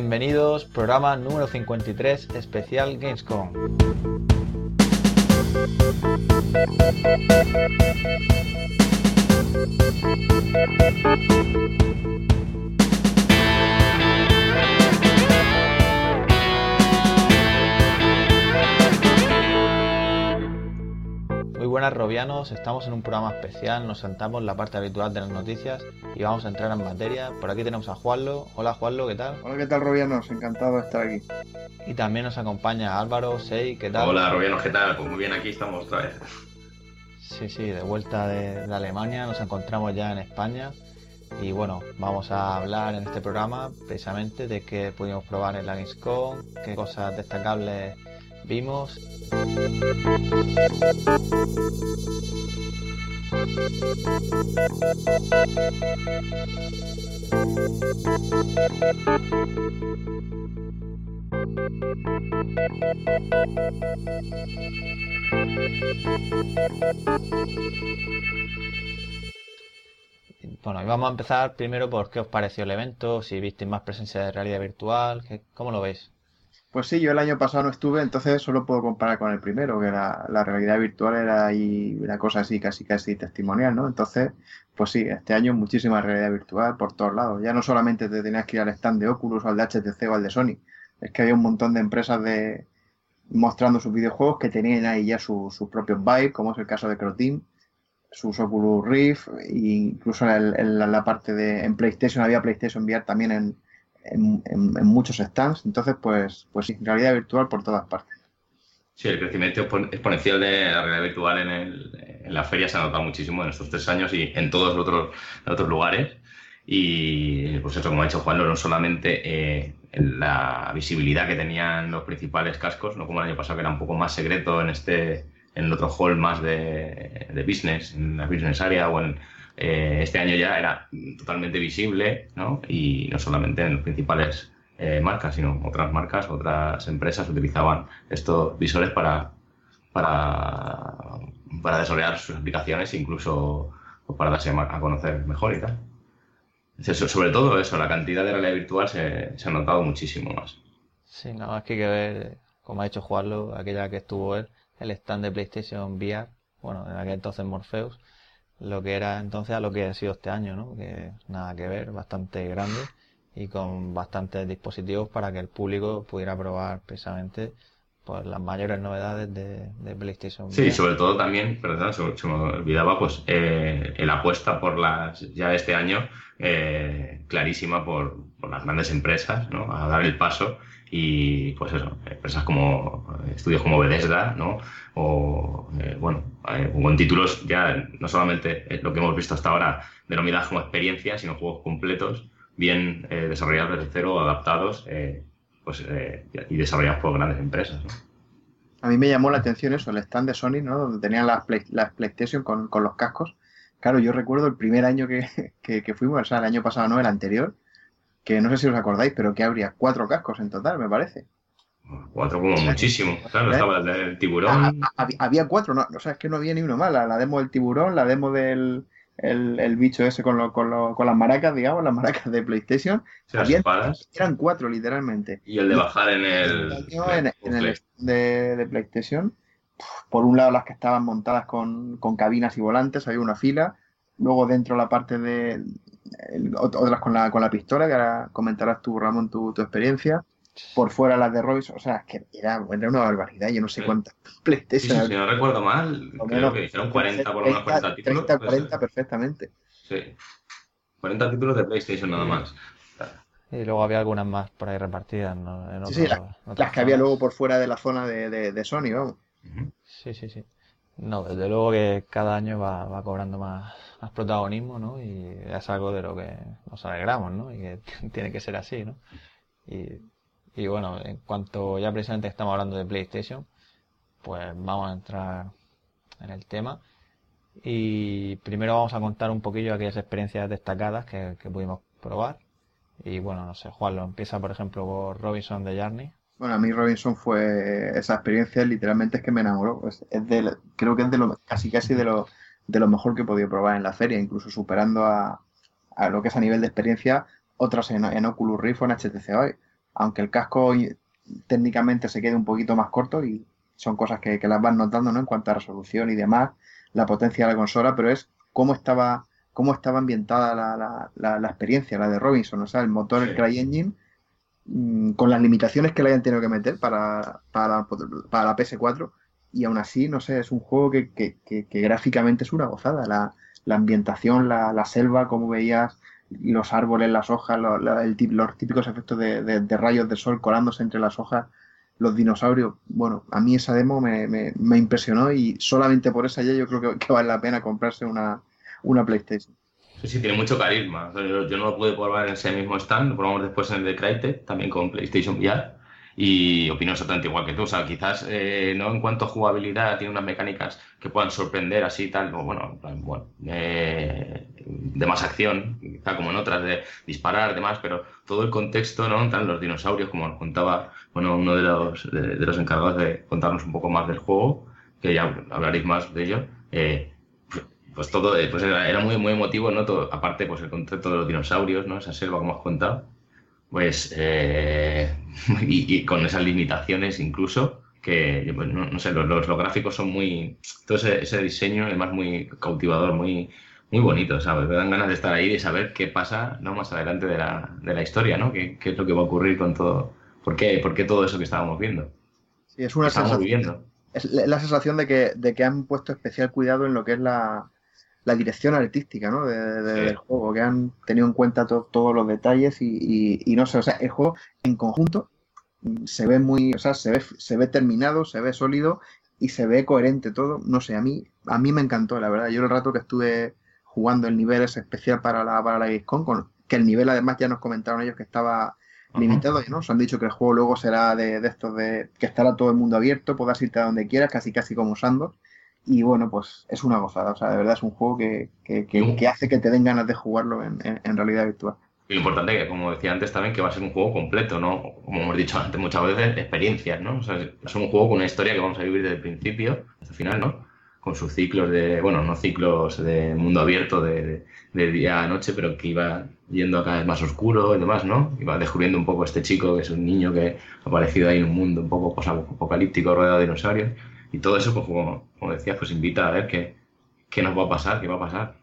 Bienvenidos, programa número 53, especial Gamescom. Buenas Robianos, estamos en un programa especial, nos sentamos en la parte habitual de las noticias y vamos a entrar en materia. Por aquí tenemos a Juanlo. Hola Juanlo, ¿qué tal? Hola, ¿qué tal Robianos? Encantado de estar aquí. Y también nos acompaña Álvaro, Sei, ¿qué tal? Hola Robianos, ¿qué tal? Pues muy bien, aquí estamos otra vez. Sí, sí, de vuelta de, de Alemania, nos encontramos ya en España y bueno, vamos a hablar en este programa precisamente de qué pudimos probar en la Gamescom, qué cosas destacables vimos. Bueno, y vamos a empezar primero por qué os pareció el evento, si visteis más presencia de realidad virtual, ¿qué- ¿cómo lo veis? Pues sí, yo el año pasado no estuve, entonces solo puedo comparar con el primero, que la, realidad virtual era ahí una cosa así, casi casi testimonial, ¿no? Entonces, pues sí, este año muchísima realidad virtual por todos lados. Ya no solamente te tenías que ir al stand de Oculus o al de HTC o al de Sony, es que había un montón de empresas de mostrando sus videojuegos que tenían ahí ya su- sus propios Vive, como es el caso de Croteam, sus Oculus Rift, e incluso en, en la, la parte de en PlayStation había PlayStation VR también en, en, en- en muchos stands. Entonces, pues, pues sí, realidad virtual por todas partes. Sí, el crecimiento expo- exponencial de la realidad virtual en, el- en la feria se ha notado muchísimo en estos tres años y en todos los otros, otros lugares. Y pues eso, como ha dicho Juan, no solamente eh, la visibilidad que tenían los principales cascos, no como el año pasado que era un poco más secreto en este en el otro hall más de, de business, en la business area o en eh, este año ya era totalmente visible, ¿no? Y no solamente en los principales eh, marcas, sino otras marcas, otras empresas utilizaban estos visores para, para, para desarrollar sus aplicaciones incluso para darse a conocer mejor y tal. Eso- sobre todo eso, la cantidad de realidad virtual se, ha notado muchísimo más. Sí, nada más que hay que ver, como ha dicho Juanlo, aquella que estuvo él, el stand de PlayStation VR, bueno, en aquel entonces Morpheus, lo que era entonces a lo que ha sido este año, ¿no? Que nada que ver, bastante grande y con bastantes dispositivos para que el público pudiera probar precisamente pues las mayores novedades de, de PlayStation Sí, sobre todo también, perdón, se, se me olvidaba, pues eh, la apuesta por las, ya este año, eh, clarísima por, por las grandes empresas, ¿no? A dar el paso y, pues eso, empresas como, estudios como Bethesda, ¿no? O, eh, bueno, eh, con títulos ya, no solamente eh, lo que hemos visto hasta ahora denominadas como experiencia, sino juegos completos, bien eh, desarrollados desde cero, adaptados, eh, pues, eh, y desarrollados por grandes empresas, ¿no? A mí me llamó la atención eso, el stand de Sony, ¿no? Donde tenían las, Play- las PlayStation con, con los cascos. Claro, yo recuerdo el primer año que, que, que fuimos, o sea, el año pasado no, el anterior, que no sé si os acordáis, pero que habría cuatro cascos en total, me parece. Cuatro como muchísimo. Claro, ¿Eh? estaba el del tiburón. ah, había, había cuatro, no, o sea, es que no había ni uno más. La, la demo del tiburón, la demo del el, el bicho ese con, lo- con, lo- con las maracas, digamos, las maracas de PlayStation. había- espadas. Eran cuatro, literalmente. Y el de bajar en el. En, en el de, de PlayStation, por un lado las que estaban montadas con, con cabinas y volantes, había una fila. Luego dentro la parte de el- otras con la, con la pistola, que ahora comentarás tú, Ramón, tu, tu experiencia. Por fuera las de Royce, o sea, es que era, era una barbaridad. Yo no sé Sí. cuántas Sí, PlayStation. sí, si no recuerdo mal, creo menos que hicieron 40 por unos 40 títulos. 30, pues, 40 perfectamente. Sí. 40 títulos de PlayStation nada más. Y luego había algunas más por ahí repartidas, ¿no? En Sí, sí, otras Las que había luego por fuera de la zona de, de- de Sony, vamos. Sí, sí, sí. No, desde luego que cada año va, va cobrando más, más protagonismo, ¿no? Y es algo de lo que nos alegramos, ¿no? Y que tiene que ser así, ¿no? Y, y bueno, en cuanto ya precisamente estamos hablando de PlayStation, pues vamos a entrar en el tema. Y primero vamos a contar un poquillo aquellas experiencias destacadas que, pudimos probar. Y bueno, no sé, Juan, lo empieza por ejemplo por Robinson de Journey. Bueno, a mí Robinson fue esa experiencia, literalmente es que me enamoró. Es, es creo que es de lo, casi casi de lo, de lo mejor que he podido probar en la feria, incluso superando a, a lo que es a nivel de experiencia otras en, en Oculus Rift o en HTC Vive. Aunque el casco técnicamente se quede un poquito más corto y son cosas que, las van notando, ¿no? En cuanto a resolución y demás, la potencia de la consola, pero es cómo estaba, cómo estaba ambientada la, la, la, experiencia, la de Robinson, o sea, el motor, el CryEngine, mm, con las limitaciones que le hayan tenido que meter para, para, para la PS4, y aún así, no sé, es un juego que, que, que, gráficamente es una gozada. La, la ambientación, la, la, selva, como veías, los árboles, las hojas, los, el, los típicos efectos de, rayos de sol colándose entre las hojas, los dinosaurios. Bueno, a mí esa demo me, me, impresionó y solamente por esa ya yo creo que, vale la pena comprarse una, una PlayStation. Sí, sí, tiene mucho carisma. Yo, no lo pude probar en ese mismo stand, lo probamos después en el de Crytek, también con PlayStation VR y opino exactamente igual que tú. O sea, quizás eh, no en cuanto a jugabilidad tiene unas mecánicas que puedan sorprender así tal, o bueno, bueno eh, de más acción, quizá como en otras, de disparar, demás, pero todo el contexto, ¿no? Tan los dinosaurios, como nos contaba bueno, uno de los, de, los encargados de contarnos un poco más del juego, que ya hablaréis más de ello. Eh, pues todo pues era, muy, muy emotivo, ¿no? aparte, pues el concepto de los dinosaurios, ¿no? Esa selva, como has contado pues eh, y, con esas limitaciones incluso que pues, no, sé los, los, gráficos son muy todo ese, diseño además muy cautivador muy muy bonito sabes me dan ganas de estar ahí y de saber qué pasa no más adelante de la, de la historia no ¿Qué, qué, es lo que va a ocurrir con todo por qué, por qué todo eso que estábamos viendo sí, es una sensación, es la sensación de que, de que han puesto especial cuidado en lo que es la la dirección artística ¿no? de, del juego, que han tenido en cuenta todos los detalles y, no sé, o sea, el juego en conjunto se ve muy, o sea, se ve, se ve terminado, se ve sólido y se ve coherente todo. No sé, a mí, a mí me encantó, la verdad. Yo el rato que estuve jugando el nivel es especial para la, para la con, que el nivel además ya nos comentaron ellos que estaba limitado, ¿no? Nos han dicho que el juego luego será de, de estos de que estará todo el mundo abierto, podrás irte a donde quieras, casi casi como Sandos y bueno, pues es una gozada. O sea, de verdad es un juego que, que, que, hace que te den ganas de jugarlo en, en, realidad virtual. Y lo importante que, como decía antes también, que va a ser un juego completo, ¿no? Como hemos dicho antes muchas veces, experiencias, ¿no? O sea, es un juego con una historia que vamos a vivir desde el principio hasta el final, ¿no? Con sus ciclos de, bueno, no ciclos de mundo abierto de, de, día a noche, pero que iba yendo cada vez más oscuro y demás, ¿no? Iba descubriendo un poco este chico, que es un niño que ha aparecido ahí en un mundo un poco apocalíptico rodeado de dinosaurios y todo eso, pues como, como decías, pues invita a ver qué, qué, nos va a pasar, qué va a pasar.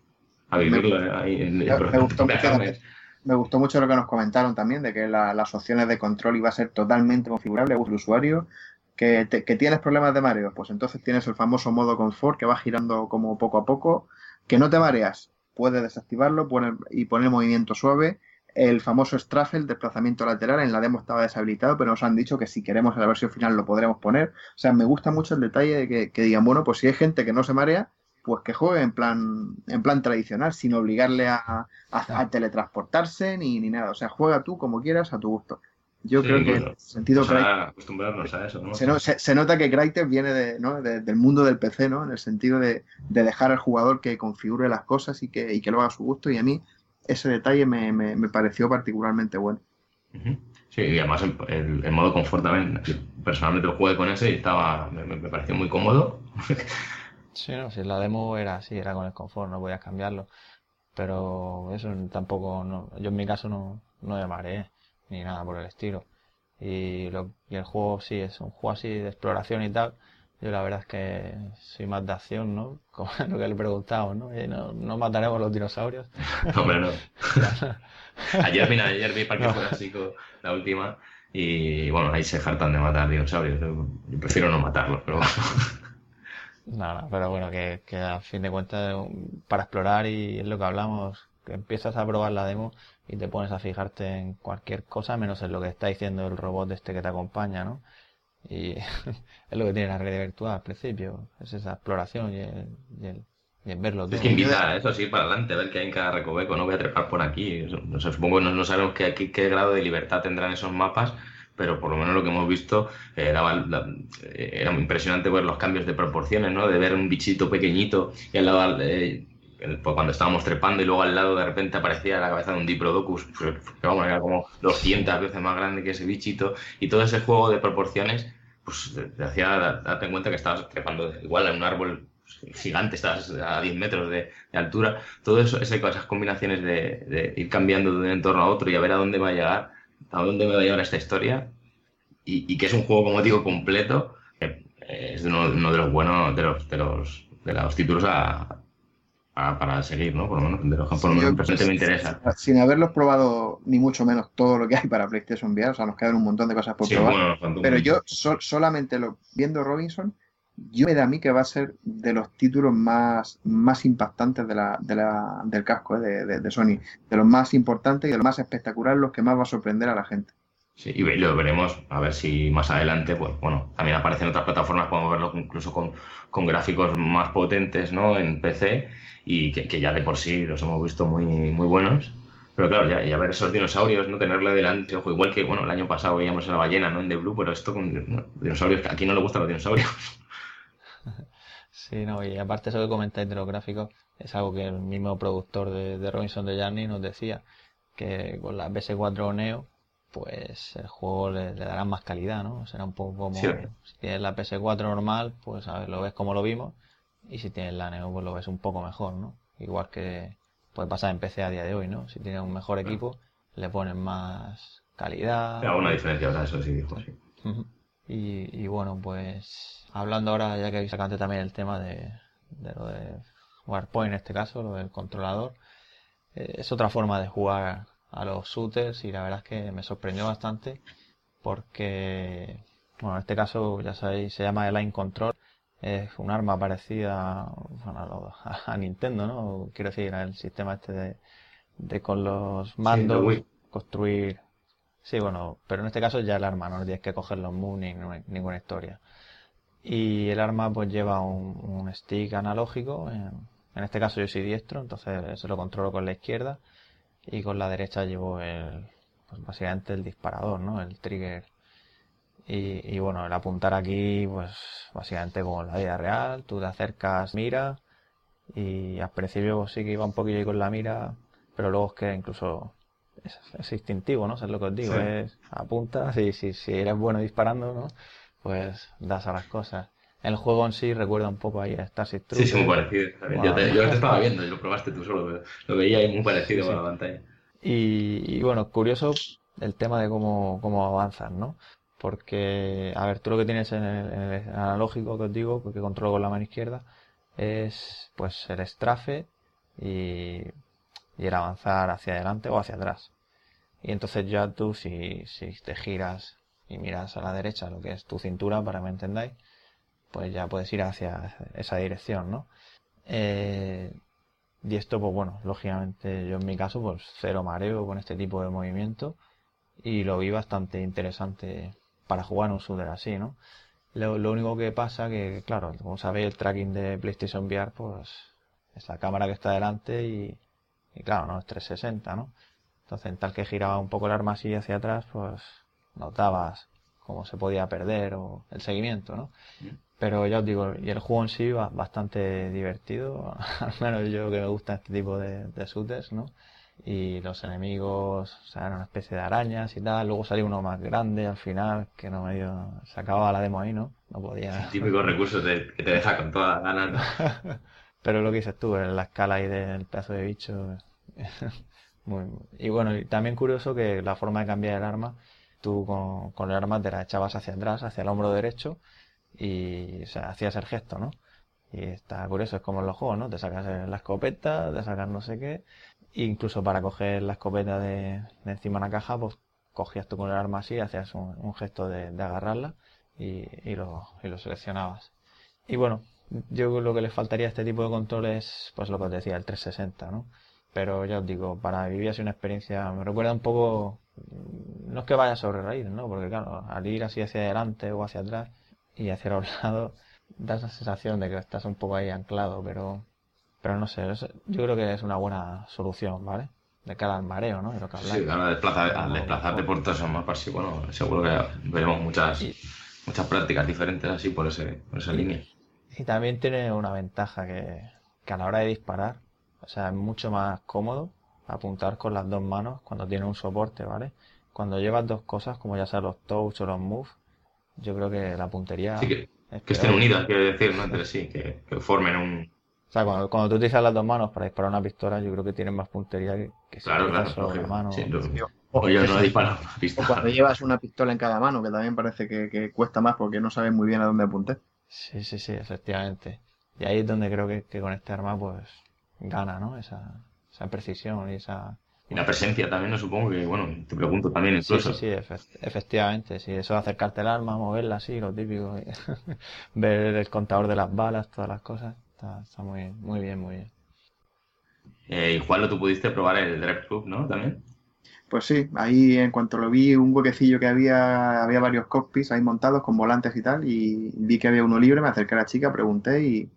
A vivirlo me, ahí en, me, gustó mucho, me, gustó mucho, lo que nos comentaron también, de que las opciones de control iba a ser totalmente configurable a el usuario. Que, que tienes problemas de mareo, pues entonces tienes el famoso modo confort que va girando como poco a poco. Que no te mareas, puedes desactivarlo poner, y poner movimiento suave el famoso strafe, el desplazamiento lateral, en la demo estaba deshabilitado, pero nos han dicho que si queremos en la versión final lo podremos poner. O sea, me gusta mucho el detalle de que, digan, bueno, pues si hay gente que no se marea, pues que juegue en plan, en plan tradicional, sin obligarle a, teletransportarse ni, ni, nada. O sea, juega tú como quieras, a tu gusto. Yo creo que en sentido acostumbrarnos a eso, ¿no? se, nota que Crytek viene de, ¿no? del mundo del PC, ¿no? En el sentido de, dejar al jugador que configure las cosas y que, y que lo haga a su gusto. Y a mí ese detalle me, me, pareció particularmente bueno. Sí, y además el, modo confort también, personalmente lo jugué con ese y estaba, me, pareció muy cómodo. sí, no, si la demo era así, era con el confort, no podías cambiarlo. Pero eso tampoco, no, yo en mi caso no, no me mareé, ni nada por el estilo. Y, lo, y el juego sí, es un juego así de exploración y tal yo la verdad es que soy más de acción, ¿no? Como lo que le preguntamos, ¿no? ¿no? ¿No mataremos los dinosaurios? No, hombre, no. ayer, mira, ayer vi Parque Jurásico, la última, y bueno, ahí se hartan de matar dinosaurios. Yo prefiero no matarlos, pero bueno. No, no, pero bueno, que, que a fin de cuentas, para explorar y es lo que hablamos, que empiezas a probar la demo y te pones a fijarte en cualquier cosa menos en lo que está diciendo el robot este que te acompaña, ¿no? Y es lo que tiene la realidad virtual al principio, es esa exploración y el, verlo. Es que invita a eso sí para adelante, a ver qué hay en cada recoveco, no voy a trepar por aquí. No sé, supongo que no, sabemos qué, qué, grado de libertad tendrán esos mapas, pero por lo menos lo que hemos visto eh, eh, era muy impresionante ver los cambios de proporciones, ¿no? De ver un bichito pequeñito y al lado eh, pues cuando estábamos trepando y luego al lado de repente aparecía la cabeza de un Diplodocus, que vamos, era como 200 veces más grande que ese bichito, y todo ese juego de proporciones, pues te hacía darte cuenta que estabas trepando igual en un árbol gigante, estabas a 10 metros de, altura, todo eso, esas combinaciones de, ir cambiando de un entorno a otro y a ver a dónde va a llegar, a dónde me va a llevar esta historia y, que es un juego, como digo, completo. es uno, de los buenos, de los, de los, de los títulos a, para seguir, ¿no? Por lo menos de los que por lo menos me interesa. Sin haberlos probado ni mucho menos todo lo que hay para PlayStation VR, o sea, nos quedan un montón de cosas por probar. pero yo solamente lo, viendo Robinson, yo me da a mí que va a ser de los títulos más, más impactantes de la, de la, del casco eh, de, de, Sony, de los más importantes y de los más espectaculares, los que más va a sorprender a la gente. Sí, y lo veremos, a ver si más adelante, pues bueno, también aparecen otras plataformas, podemos verlo incluso con, con gráficos más potentes, ¿no? En PC y que, ya de por sí los hemos visto muy, muy buenos. Pero claro, ya, ya ver esos dinosaurios, no tenerle delante, ojo, igual que bueno, el año pasado veíamos a la ballena, ¿no? En The Blue, pero esto con dinosaurios, aquí no le gustan los dinosaurios. Sí, no, y aparte eso que comentáis de los gráficos, es algo que el mismo productor de, de Robinson de Journey nos decía, que con la PS4 Neo, pues el juego le, dará más calidad, ¿no? Será un poco como si tienes la PS4 normal, pues a ver, lo ves como lo vimos, y si tienes la Neo, pues lo ves un poco mejor, ¿no? Igual que puede pasar en PC a día de hoy, ¿no? Si tienes un mejor equipo, le ponen más calidad. Hay alguna diferencia, ¿verdad? Eso sí dijo, sí. y, y, bueno, pues hablando ahora, ya que habéis sacado también el tema de, de lo de Warpoint en este caso, lo del controlador, eh, es otra forma de jugar a los shooters y la verdad es que me sorprendió bastante porque, bueno, en este caso ya sabéis, se llama el Line Control es un arma parecida a, Nintendo, ¿no? Quiero decir, el sistema este de, con los mandos construir. Sí, bueno, pero en este caso ya el arma, no tienes que coger los moves ni, ninguna historia. Y el arma pues lleva un, stick analógico, en, este caso yo soy diestro, entonces se lo controlo con la izquierda y con la derecha llevo el, pues básicamente el disparador, ¿no? El trigger y, bueno, el apuntar aquí, pues básicamente como en la vida real, tú te acercas, mira, y al principio pues, sí que iba un poquillo ahí con la mira, pero luego es que incluso es, instintivo, ¿no? es lo que os digo, es apuntas y si, si eres bueno disparando, ¿no? Pues das a las cosas. El juego en sí recuerda un poco ahí a Starship Troopers. Sí, sí, muy parecido. Yo, te, yo, te, estaba viendo y lo probaste tú solo, lo veía ahí muy parecido con la pantalla. Y, y, bueno, curioso el tema de cómo, cómo avanzas, ¿no? Porque, a ver, tú lo que tienes en el, analógico que os digo, que controlo con la mano izquierda, es pues el estrafe y, y el avanzar hacia adelante o hacia atrás. Y entonces ya tú, si, si te giras y miras a la derecha lo que es tu cintura, para que me entendáis, pues ya puedes ir hacia esa dirección, ¿no? Eh, y esto, pues bueno, lógicamente yo en mi caso, pues cero mareo con este tipo de movimiento y lo vi bastante interesante para jugar un shooter así, ¿no? Lo, único que pasa que, claro, como sabéis, el tracking de PlayStation VR, pues es la cámara que está delante y, y claro, no es 360, ¿no? Entonces, en tal que giraba un poco el arma así hacia atrás, pues notabas cómo se podía perder o el seguimiento, ¿no? Pero ya os digo, y el juego en sí va bastante divertido, al menos yo que me gusta este tipo de, de shooters, ¿no? y los enemigos, o sea, eran una especie de arañas y tal. Luego salió uno más grande al final, que no me dio, se acababa la demo ahí, ¿no? No podía. típico recurso que te deja con todas las ganas. Pero lo que dices tú, en la escala ahí del pedazo de bicho. muy, y bueno, y también curioso que la forma de cambiar el arma, tú con, con el arma te la echabas hacia atrás, hacia el hombro derecho, y o hacías el gesto, ¿no? Y está curioso, es como en los juegos, ¿no? Te sacas la escopeta, te sacas no sé qué, incluso para coger la escopeta de, encima de la caja, pues cogías tú con el arma así, hacías un, gesto de, agarrarla y, lo, y lo seleccionabas. Y bueno, yo lo que le faltaría a este tipo de controles, pues lo que os decía, el 360, ¿no? Pero ya os digo, para vivir así una experiencia, me recuerda un poco, no es que vaya sobre raíz, ¿no? Porque claro, al ir así hacia adelante o hacia atrás y hacia los lados, da esa sensación de que estás un poco ahí anclado, pero pero no sé, yo creo que es una buena solución, ¿vale? De cara al mareo, ¿no? lo que sí, al, desplazarte por todos esos mapas, bueno, seguro que veremos muchas, muchas prácticas diferentes así por, ese, por esa línea. Y también tiene una ventaja que, que a la hora de disparar, o sea, es mucho más cómodo apuntar con las dos manos cuando tiene un soporte, ¿vale? Cuando llevas dos cosas, como ya sea los touch o los move, yo creo que la puntería... Sí, que, estén unidas, quiero decir, ¿no? Entre sí, que formen un, sea, cuando, cuando tú utilizas las dos manos para disparar una pistola, yo creo que tienes más puntería que, que si Claro, solo la lógico. mano. Sí, lo- Sí, o yo no disparo una O cuando pistola. llevas una pistola en cada mano, que también parece que, que cuesta más porque no sabes muy bien a dónde apuntar. Sí, sí, sí, efectivamente. Y ahí es donde creo que, que con este arma, pues, gana, ¿no? Esa, esa precisión y esa... Y la presencia también, no supongo que, bueno, te pregunto también Sí, incluso. sí, sí, efe- efectivamente, sí, eso de acercarte el arma, moverla así, lo típico, ver el contador de las balas, todas las cosas, está, está muy, muy bien, muy bien. Eh, y Juan, tú pudiste probar el Drive Club, ¿no? También. Pues sí, ahí en cuanto lo vi, un huequecillo que había, había varios cockpits ahí montados con volantes y tal, y vi que había uno libre, me acerqué a la chica, pregunté y,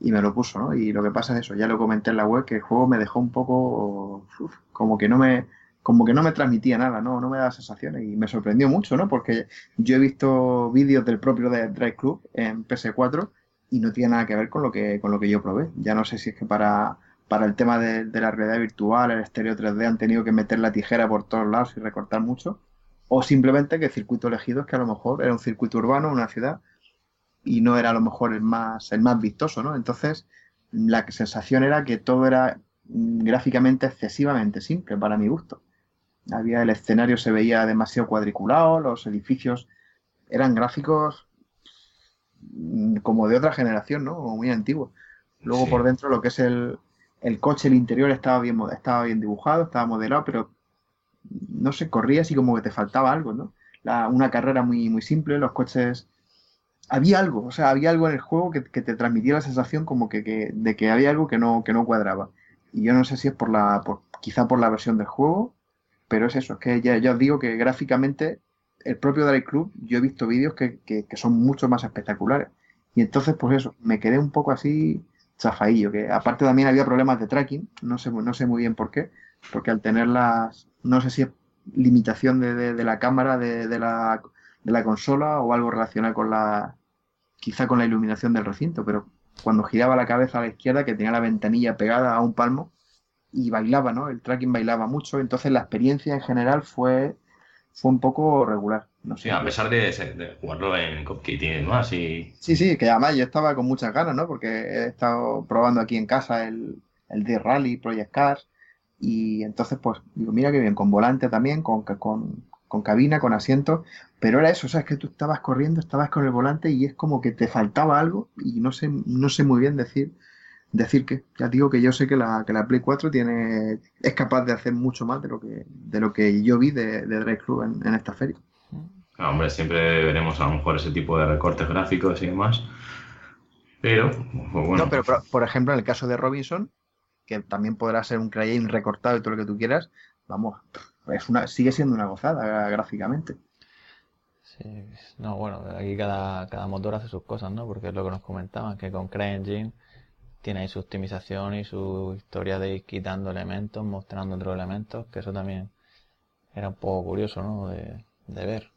y me lo puso, ¿no? Y lo que pasa es eso, ya lo comenté en la web, que el juego me dejó un poco, como que no me, como que no me transmitía nada, ¿no? No me daba sensaciones y me sorprendió mucho, ¿no? Porque yo he visto vídeos del propio de Drive Club en PS4 y no tiene nada que ver con lo que, con lo que yo probé. Ya no sé si es que para, para el tema de, de la realidad virtual, el estéreo 3D, han tenido que meter la tijera por todos lados y recortar mucho, o simplemente que el circuito elegido es que a lo mejor era un circuito urbano, una ciudad, y no era a lo mejor el más, el más vistoso, ¿no? Entonces, la sensación era que todo era mm, gráficamente excesivamente simple para mi gusto. Había el escenario se veía demasiado cuadriculado, los edificios eran gráficos mm, como de otra generación, ¿no? Como muy antiguos. Luego Sí. por dentro lo que es el, el coche, el interior estaba bien, estaba bien dibujado, estaba modelado, pero no sé, corría así como que te faltaba algo, ¿no? La- una carrera muy, muy simple, los coches... Había algo, o sea, había algo en el juego que, que te transmitía la sensación como que, que- de que había algo que no, que no cuadraba. Y yo no sé si es por la, por, quizá por la versión del juego, pero es eso, es que ya, ya os digo que gráficamente el propio Drive Club, yo he visto vídeos que, que, que son mucho más espectaculares. Y entonces, pues eso, me quedé un poco así chafadillo, que aparte también había problemas de tracking, no sé, no sé muy bien por qué, porque al tener las, no sé si es limitación de, de- de la cámara de, de la, de la consola o algo relacionado con la, quizá con la iluminación del recinto, pero cuando giraba la cabeza a la izquierda, que tenía la ventanilla pegada a un palmo, y bailaba, ¿no? El tracking bailaba mucho, entonces la experiencia en general fue, fue un poco regular. No sé. Sí, a pesar de, de jugarlo en Cupkit y demás, y Sí, sí, que además yo estaba con muchas ganas, ¿no? Porque he estado probando aquí en casa el, el de Rally, Project Cars, y entonces, pues, digo, mira qué bien, con volante también, con, con, con cabina, con asiento, pero era eso, o sea, es que tú estabas corriendo, estabas con el volante y es como que te faltaba algo y no sé, no sé muy bien decir, decir qué. Ya digo que yo sé que la, que la Play 4 tiene, es capaz de hacer mucho más de lo que, de lo que yo vi de, de Drive Club en, en esta feria. ah, hombre, siempre veremos a lo mejor ese tipo de recortes gráficos y demás. Pero, pues bueno, No, pero por, por ejemplo, en el caso de Robinson, que también podrá ser un CryEngine recortado y todo lo que tú quieras, vamos, es una, sigue siendo una gozada gráficamente. Sí, no, bueno, aquí cada, cada motor hace sus cosas, ¿no? Porque es lo que nos comentaban, que con CryEngine tiene ahí su optimización y su historia de ir quitando elementos, mostrando otros elementos, que eso también era un poco curioso, ¿no? De, de ver.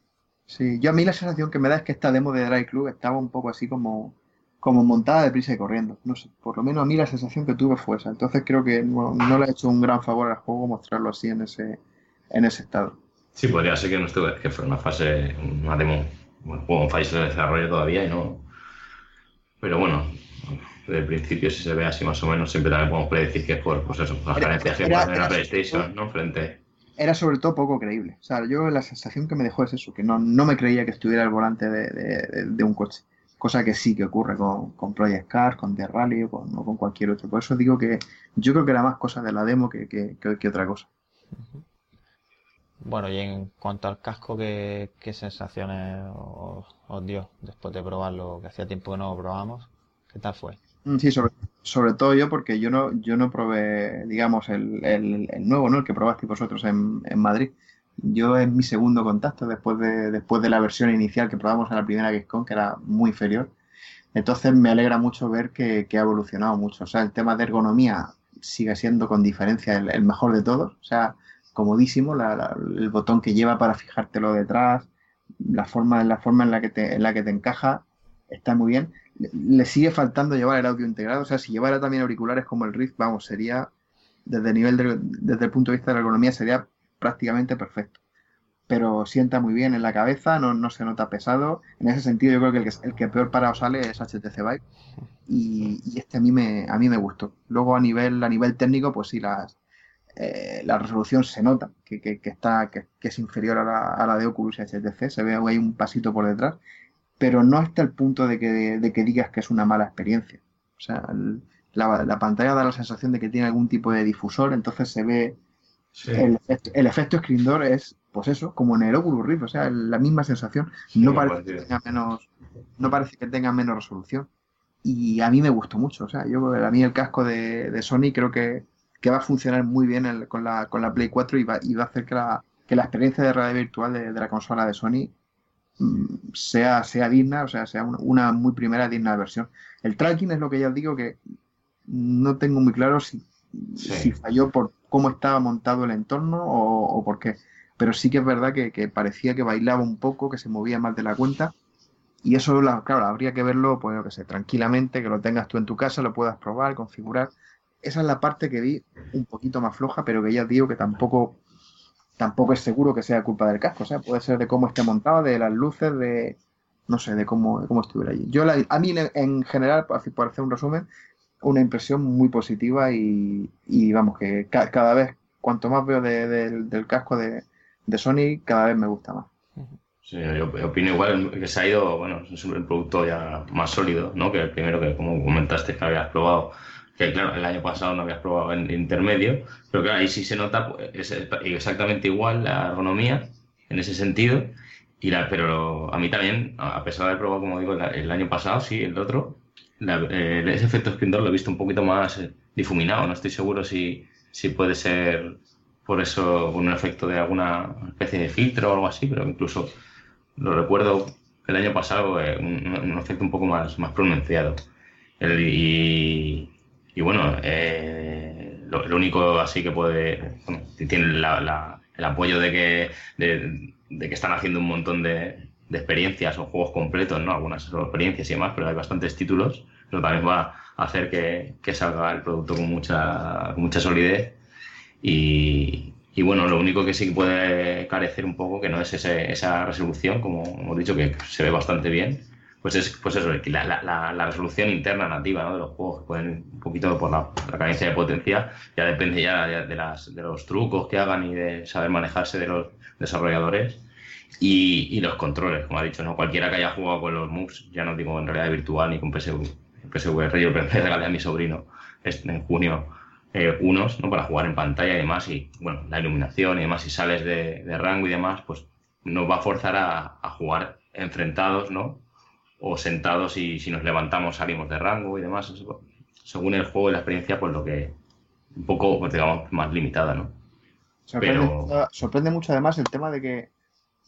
Sí, yo a mí la sensación que me da es que esta demo de Drive Club estaba un poco así como, como montada de prisa y corriendo. No sé, por lo menos a mí la sensación que tuve fue esa. Entonces creo que no, no le ha hecho un gran favor al juego mostrarlo así en ese, en ese estado. sí, podría ser que no estuve, que fue una fase, una demo, un juego en fase de desarrollo todavía y no. Pero bueno, desde el principio, si se ve así más o menos, siempre también podemos predecir que es por pues eso, las carencias que puede tener la PlayStation, ¿no? Frente. Era sobre todo poco creíble. O sea, yo la sensación que me dejó es eso, que no, no me creía que estuviera al volante de, de- de un coche. Cosa que sí que ocurre con, con Project Cars, con The Rally o con, o con cualquier otro. Por eso digo que yo creo que era más cosa de la demo que, que- que- que otra cosa. Bueno, y en cuanto al casco, ¿qué, qué sensaciones os, dio después de probarlo? Que hacía tiempo que no lo probamos. ¿Qué tal fue? Mm, Sí, sobre, sobre todo yo, porque yo no, yo no probé, digamos, el, el- nuevo, ¿no? El que probasteis vosotros en, en Madrid. Yo es mi segundo contacto después de, después de la versión inicial que probamos en la primera Gamescom, que era muy inferior. Entonces me alegra mucho ver que, que ha evolucionado mucho. O sea, el tema de ergonomía sigue siendo con diferencia el, el mejor de todos. O sea, comodísimo, el botón que lleva para fijártelo detrás, la forma, la forma en la que te, en la que te encaja, está muy bien. Le, sigue faltando llevar el audio integrado. O sea, si llevara también auriculares como el Rift, vamos, sería, desde el nivel de- desde el punto de vista de la ergonomía, sería prácticamente perfecto. pero sienta muy bien en la cabeza, no, no se nota pesado. En ese sentido, yo creo que el que, el que peor parado sale es HTC Vive. Y, y, este a mí me, a mí me gustó. Luego a nivel, a nivel técnico, pues sí, las, eh, la resolución se nota que, que, que está, que, que, es inferior a la, a la, de Oculus HTC, se ve ahí un pasito por detrás, pero no hasta el punto de que, de que digas que es una mala experiencia. O sea, el, la, la, pantalla da la sensación de que tiene algún tipo de difusor, entonces se ve sí. el, efecto, el, efecto screen door es, pues eso, como en el Oculus Rift, o sea, la misma sensación. Sí, no, parece que tenga menos, no parece que tenga menos resolución. Y a mí me gustó mucho, o sea, yo a mí el casco de, de Sony creo que, que, va a funcionar muy bien el, con, la, con la Play 4 y va, y va a hacer que la, que la experiencia de realidad virtual de, de la consola de Sony mmm, sea, sea digna, o sea, sea una, una, muy primera digna versión. El tracking es lo que ya os digo que no tengo muy claro si, sí. si falló por cómo estaba montado el entorno o, o por qué. Pero sí que es verdad que, que, parecía que bailaba un poco, que se movía más de la cuenta. Y eso, claro, habría que verlo, pues, yo que sé, tranquilamente, que lo tengas tú en tu casa, lo puedas probar, configurar. Esa es la parte que vi un poquito más floja, pero que ya digo que tampoco, tampoco es seguro que sea culpa del casco. O sea, puede ser de cómo esté montado, de las luces, de, no sé, de cómo, de cómo estuviera allí. Yo, la, a mí, en general, por hacer un resumen, una impresión muy positiva y, y vamos, que ca cada vez, cuanto más veo de, de, del casco de, de, Sony, cada vez me gusta más. Sí, yo opino igual que se ha ido, bueno, es un producto ya más sólido, ¿no? Que el primero que, como comentaste, que habías probado, que claro, el año pasado no habías probado en intermedio, pero claro, ahí sí se nota pues, es exactamente igual la ergonomía en ese sentido, y la, pero a mí también, a pesar de haber probado, como digo, el año pasado, sí, el otro, la, eh, ese efecto screen door lo he visto un poquito más eh, difuminado. No estoy seguro si, si puede ser por eso un efecto de alguna especie de filtro o algo así, pero incluso lo recuerdo el año pasado eh, un, efecto un poco más, más pronunciado. Y, y, bueno, eh, lo, único así que puede, tiene la, la, el apoyo de que, de, que están haciendo un montón de, experiencias o juegos completos, ¿no? Algunas son experiencias y demás, pero hay bastantes títulos. Eso también va a hacer que, que salga el producto con mucha, mucha solidez. Y, y, bueno, lo único que sí puede carecer un poco, que no es ese, esa resolución, como hemos dicho, que se ve bastante bien, pues es pues eso, la, la, la resolución interna nativa ¿no? de los juegos, que pueden un poquito por la, la carencia de potencia, ya depende ya de, las, de los trucos que hagan y de saber manejarse de los desarrolladores y, y, los controles, como ha dicho, ¿no? Cualquiera que haya jugado con los moves, ya no digo en realidad virtual ni con PSV, PSVR, yo le regalé a mi sobrino este, en junio eh, unos, ¿no? Para jugar en pantalla y demás, y bueno, la iluminación y demás, si sales de, de rango y demás, pues nos va a forzar a, a, jugar enfrentados, ¿no? O sentados y si nos levantamos salimos de rango y demás. Según el juego y la experiencia, pues lo que un poco, pues, digamos, más limitada, ¿no? Sorprende, Pero... sorprende mucho además el tema de que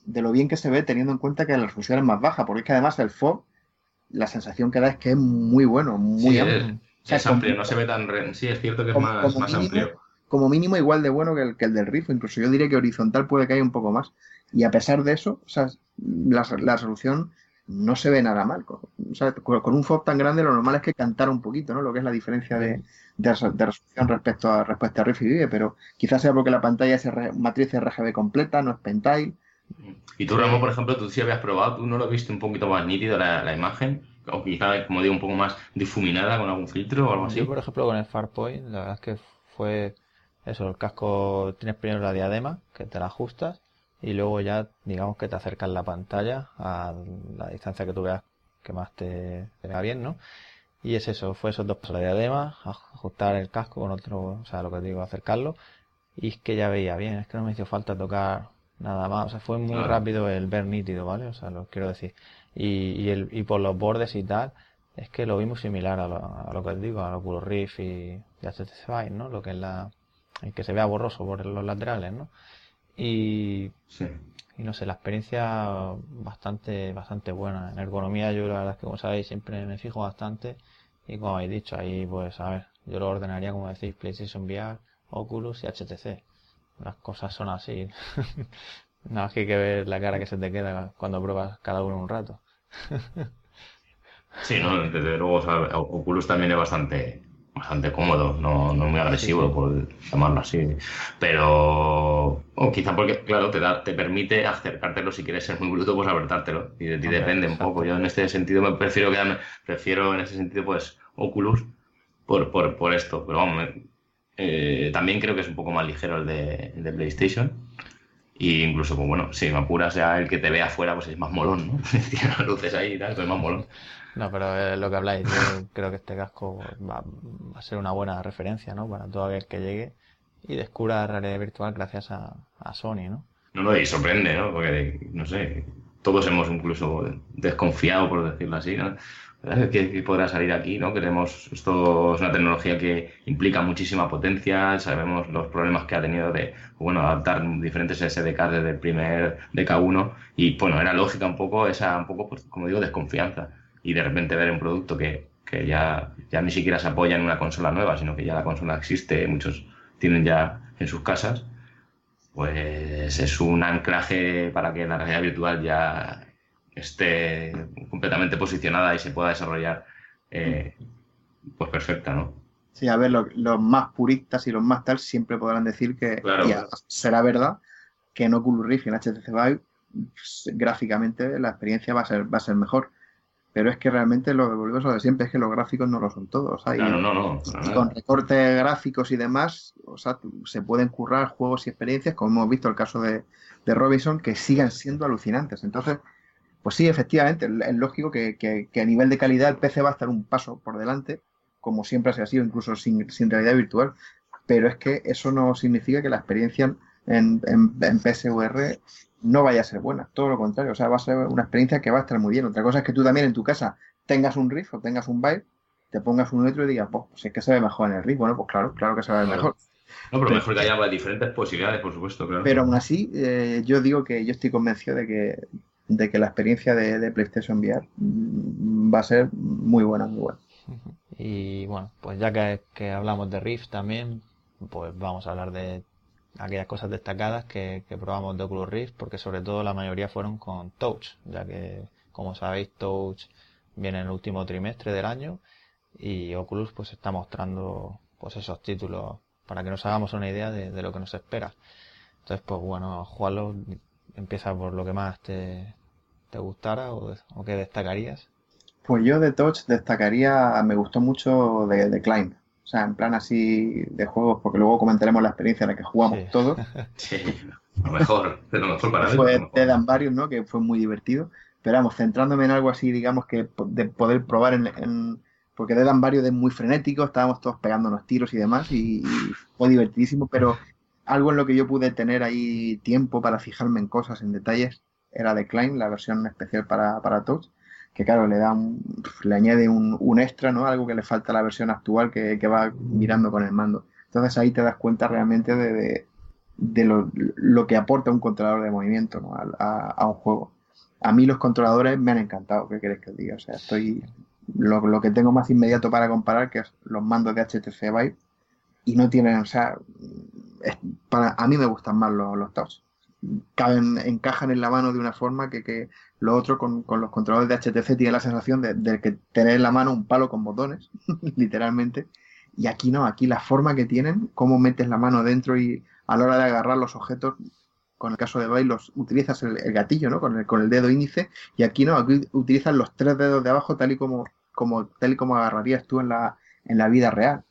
de lo bien que se ve teniendo en cuenta que la resolución es más baja, porque es que además el FOV, la sensación que da es que es muy bueno, muy sí, amplio. Es, o sea, es amplio, no se ve tan... Re... Sí, es cierto que como, es más, más mínimo, amplio. Como mínimo igual de bueno que el, que el del Rift, incluso yo diría que horizontal puede caer un poco más. Y a pesar de eso, o sea, la, la resolución no se ve nada mal. O sea, con, con un FOV tan grande lo normal es que cantara un poquito, ¿no? Lo que es la diferencia de, de, de resolución respecto a, respecto a Rift y Vive, pero quizás sea porque la pantalla es matriz RGB completa, no es Pentile, y tú, Ramón, por ejemplo, tú sí habías probado, tú no lo viste un poquito más nítido la, la imagen, o quizá, como digo, un poco más difuminada con algún filtro o algo así. Yo, por ejemplo, con el Farpoint, la verdad es que fue eso, el casco, tienes primero la diadema, que te la ajustas, y luego ya, digamos que te acercas la pantalla a la distancia que tú veas que más te, te vea bien, ¿no? Y es eso, fue esos dos pasos, la diadema, ajustar el casco con otro, o sea, lo que digo, acercarlo, y es que ya veía bien, es que no me hizo falta tocar nada más, o sea, fue muy claro. rápido el ver nítido, ¿vale? O sea, lo quiero decir. Y, y, el, y por los bordes y tal, es que lo vimos similar a lo, a lo que os digo, a Oculus Rift y, y HTC Vive, ¿no? Lo que es la, el que se vea borroso por los laterales, ¿no? Y, sí. y no sé, la experiencia bastante, bastante buena. En ergonomía yo la verdad es que como sabéis siempre me fijo bastante y como habéis dicho ahí pues a ver, yo lo ordenaría como decís PlayStation VR, Oculus y HTC las cosas son así. Nada más que hay que ver la cara que se te queda cuando pruebas cada uno un rato. sí, no, desde luego, o sea, Oculus también es bastante bastante cómodo, no, no muy agresivo, por llamarlo así. Pero, o quizá porque, claro, te, da, te permite acercártelo si quieres ser muy bruto, pues abertártelo. Y de ti depende un poco. Yo en este sentido me prefiero quedarme, prefiero en ese sentido, pues, Oculus por, por, por esto. Pero vamos, eh, también creo que es un poco más ligero el de, el de PlayStation. Y incluso, pues bueno, si me apuras ya el que te ve afuera, pues es más molón, ¿no? Tiene las luces ahí y tal, pues es más molón. No, pero es lo que habláis, yo creo que este casco va, a ser una buena referencia, ¿no? Para todo aquel que llegue y descubra la realidad virtual gracias a, Sony, ¿no? No, no, y sorprende, ¿no? Porque, no sé, todos hemos incluso desconfiado, por decirlo así, ¿no? ¿Qué, podrá salir aquí? ¿no? Queremos, esto es una tecnología que implica muchísima potencia, sabemos los problemas que ha tenido de bueno, adaptar diferentes SDK desde el primer DK1 y bueno, era lógica un poco esa, un poco, pues, como digo, desconfianza y de repente ver un producto que, que ya, ya ni siquiera se apoya en una consola nueva, sino que ya la consola existe, muchos tienen ya en sus casas, pues es un anclaje para que la realidad virtual ya esté completamente posicionada y se pueda desarrollar eh, pues perfecta, ¿no? Sí, a ver, los más puristas y los más tal siempre podrán decir que será verdad que en Oculus Rift y en HTC Vive pues, gráficamente la experiencia va a ser va a ser mejor pero es que realmente lo volvemos a de siempre, es que los gráficos no lo son todos. no, no, no, y con recortes gráficos y demás, o sea, se pueden currar juegos y experiencias, como hemos visto el caso de, de Robinson, que sigan siendo alucinantes. Entonces, pues sí, efectivamente, es lógico que, a nivel de calidad el PC va a estar un paso por delante, como siempre ha sido, incluso sin, realidad virtual, pero es que eso no significa que la experiencia en, en, PSVR no vaya a ser buena, todo lo contrario, o sea, va a ser una experiencia que va a estar muy bien. Otra cosa es que tú también en tu casa tengas un Rift o tengas un Vive, te pongas un otro y digas, pues, si es que se ve mejor en el Rift, bueno, pues claro, claro que se ve mejor. No, pero, mejor que haya diferentes posibilidades, por supuesto. Claro. Pero aún así, eh, yo digo que yo estoy convencido de que de que la experiencia de, PlayStation VR mm, va a ser muy buena, muy buena. Y bueno, pues ya que, hablamos de Rift también, pues vamos a hablar de aquellas cosas destacadas que, probamos de Oculus Rift, porque sobre todo la mayoría fueron con Touch, ya que como sabéis Touch viene en el último trimestre del año y Oculus pues está mostrando pues esos títulos para que nos hagamos una idea de, de lo que nos espera. Entonces pues bueno, Juanlo empieza por lo que más te, te gustara o, o que destacarías? Pues yo de Touch destacaría, me gustó mucho de, de Climb. O sea, en plan así de juegos, porque luego comentaremos la experiencia en la que jugamos todos. Sí, lo mejor, lo mejor para Fue de Dan varios, ¿no? Que fue muy divertido. Pero vamos, centrándome en algo así, digamos, que de poder probar en, porque de Dan varios es muy frenético, estábamos todos pegándonos tiros y demás, y, y, fue divertidísimo, pero algo en lo que yo pude tener ahí tiempo para fijarme en cosas, en detalles, era de Klein, la versión especial para, para Touch, que claro, le da le añade un, extra, ¿no? Algo que le falta a la versión actual que, va mirando con el mando. Entonces ahí te das cuenta realmente de, de, lo, que aporta un controlador de movimiento a, un juego. A mí los controladores me han encantado, ¿qué querés que os diga? O sea, estoy lo, lo, que tengo más inmediato para comparar, que es los mandos de HTC Vive, y no tienen, o sea, para, a mí me gustan más los, los touch caben, encajan en la mano de una forma que, que lo otro con, los controladores de HTC tiene la sensación de, que tener en la mano un palo con botones, literalmente. Y aquí no, aquí la forma que tienen, cómo metes la mano dentro y a la hora de agarrar los objetos, con el caso de Bailos, utilizas el, gatillo, ¿no? Con el, con el dedo índice, y aquí no, aquí utilizas los tres dedos de abajo tal y como, como, tal y como agarrarías tú en la, en la vida real.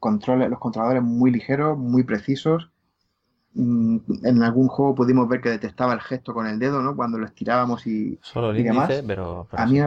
Control, los controladores muy ligeros, muy precisos, en algún juego pudimos ver que detectaba el gesto con el dedo, ¿no? Cuando lo estirábamos y, Solo el índice, pero, A mí...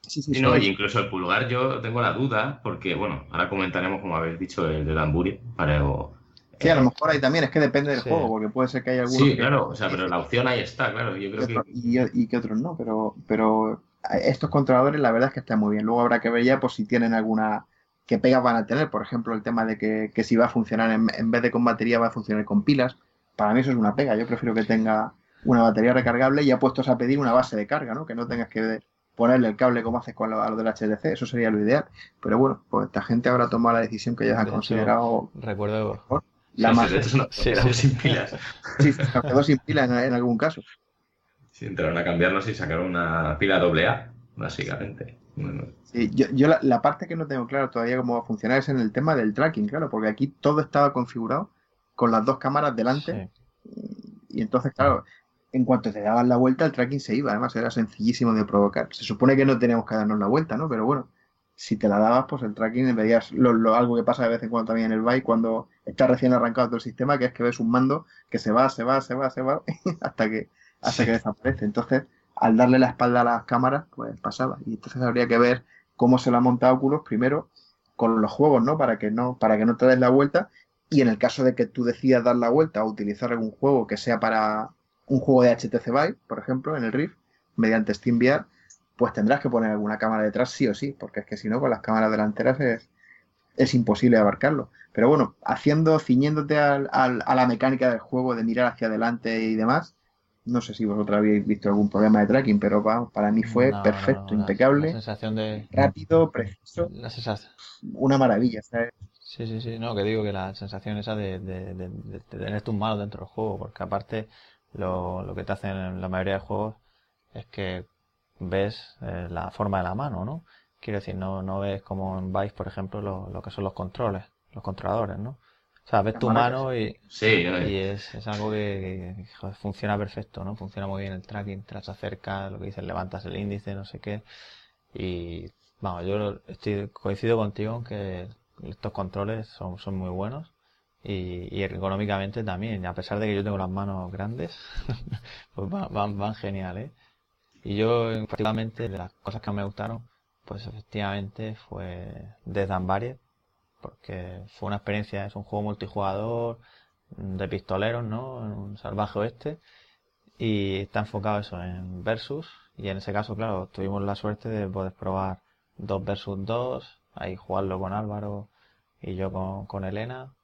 Sí, sí, no, y incluso el pulgar yo tengo la duda, porque, bueno, ahora comentaremos, como habéis dicho, el de Damburi, pero... Sí, a lo mejor ahí también, es que depende del juego, porque puede ser que haya algunos... Sí, claro, o sea, pero la opción ahí está, claro, yo creo que... Y, y, que otros no, pero, pero estos controladores la verdad es que están muy bien. Luego habrá que ver ya por si tienen alguna qué pegas van a tener. Por ejemplo, el tema de que, si va a funcionar en, vez de con batería, va a funcionar con pilas. Para mí eso es una pega. Yo prefiero que tenga una batería recargable y ya puestos a pedir una base de carga, ¿no? Que no tengas que ponerle el cable como haces con lo, a lo del HDC. Eso sería lo ideal. Pero bueno, pues esta gente habrá tomado la decisión que ellos han considerado recuerdo la más. Sí, sin pilas. Sí, se quedó sin pilas en, algún caso. Sí, entraron a cambiarlos y sacaron una pila AA, básicamente. Sí, yo, yo la, parte que no tengo claro todavía cómo va a funcionar es en el tema del tracking, claro, porque aquí todo estaba configurado con las dos cámaras delante. Y entonces, claro, en cuanto te daban la vuelta, el tracking se iba. Además, era sencillísimo de provocar. Se supone que no teníamos que darnos la vuelta, ¿no? Pero bueno, si te la dabas, pues el tracking veías lo, algo que pasa de vez en cuando también en el bike cuando está recién arrancado todo el sistema, que es que ves un mando que se va, se va, se va, se va, hasta que hasta que desaparece. Entonces, al darle la espalda a las cámaras, pues pasaba. Y entonces habría que ver cómo se lo ha montado Oculus primero con los juegos, ¿no? Para que no, para que no te des la vuelta. Y en el caso de que tú decidas dar la vuelta o utilizar algún juego que sea para un juego de HTC Vive, por ejemplo, en el Rift, mediante SteamVR, pues tendrás que poner alguna cámara detrás sí o sí, porque es que si no, con las cámaras delanteras es, es imposible abarcarlo. Pero bueno, haciendo, ciñéndote al, a la mecánica del juego de mirar hacia adelante y demás, no sé si vosotros habéis visto algún problema de tracking, pero para mí fue perfecto, impecable. sensación de... Rápido, preciso. La sensación. Una maravilla, ¿sabes? Sí, sí, sí. No, que digo que la sensación esa de, de, tener tus manos dentro del juego, porque aparte lo, lo que te hacen en la mayoría de juegos es que ves eh, la forma de la mano, ¿no? Quiero decir, no, no ves como en Vice, por ejemplo, lo, lo que son los controles, los controladores, ¿no? O sea, ves tu mano y, y es, es, algo que, funciona perfecto, ¿no? Funciona muy bien el tracking, te las acerca, lo que dices, levantas el índice, no sé qué. Y, vamos, yo estoy, coincido contigo en que estos controles son, son muy buenos y, y ergonómicamente también, a pesar de que yo tengo las manos grandes, pues van, van, van genial, ¿eh? Y yo, particularmente, de las cosas que me gustaron, pues efectivamente fue Death and Barrier, porque fue una experiencia, es un juego multijugador de pistoleros, ¿no? En un salvaje oeste y está enfocado eso en versus y en ese caso, claro, tuvimos la suerte de poder probar dos versus dos, ahí jugarlo con Álvaro y yo con, con Elena.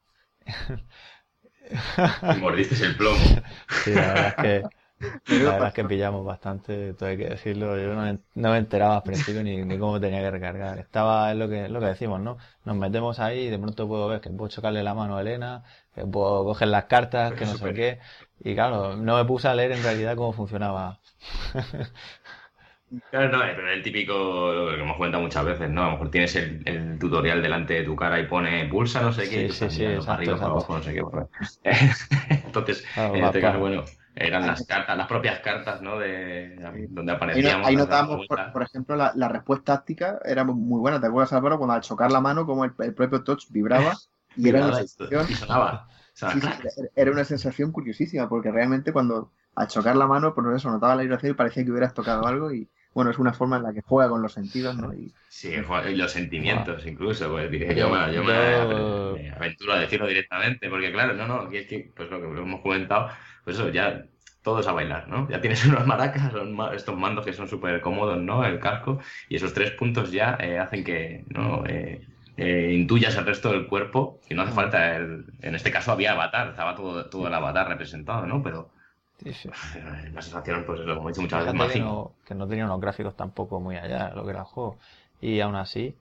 Mordiste el plomo. sí, la verdad es que la verdad es que pillamos bastante, todo hay que decirlo. Yo no, me enteraba al principio ni, ni, cómo tenía que recargar. Estaba, es lo que, lo que decimos, ¿no? Nos metemos ahí y de pronto puedo ver que puedo chocarle la mano a Elena, que puedo coger las cartas, que no sé qué. Y claro, no me puse a leer en realidad cómo funcionaba. Claro, no, pero el típico, lo que hemos comentado muchas veces, ¿no? A lo mejor tienes el, tutorial delante de tu cara y pone pulsa no sé qué, sí, sí, sí, arriba, para abajo, no sé qué. Entonces, en este caso, bueno, eran las cartas, las propias cartas, ¿no? De, donde aparecíamos. Ahí, notábamos, por, ejemplo, la, la, respuesta táctica era muy buena. ¿Te acuerdas, Álvaro? Cuando al chocar la mano, como el, propio touch vibraba y era una sensación. sonaba. era una sensación curiosísima, porque realmente cuando al chocar la mano, por eso notaba la vibración y parecía que hubieras tocado algo y bueno, es una forma en la que juega con los sentidos, ¿no? Y, sí, y los sentimientos incluso, pues dije, yo, bueno, yo me, aventuro a decirlo directamente, porque claro, no, no, es que, pues lo que hemos comentado, pues eso, ya todos a bailar, ¿no? Ya tienes unos maracas, estos mandos que son súper cómodos, ¿no? El casco, y esos tres puntos ya eh, hacen que, ¿no? Eh, eh, intuyas el resto del cuerpo, y no hace falta, el, en este caso había avatar, estaba todo, todo el avatar representado, ¿no? Pero la sensación, pues lo como he dicho muchas veces, que no, que no tenía unos gráficos tampoco muy allá de lo que era el juego. Y aún así,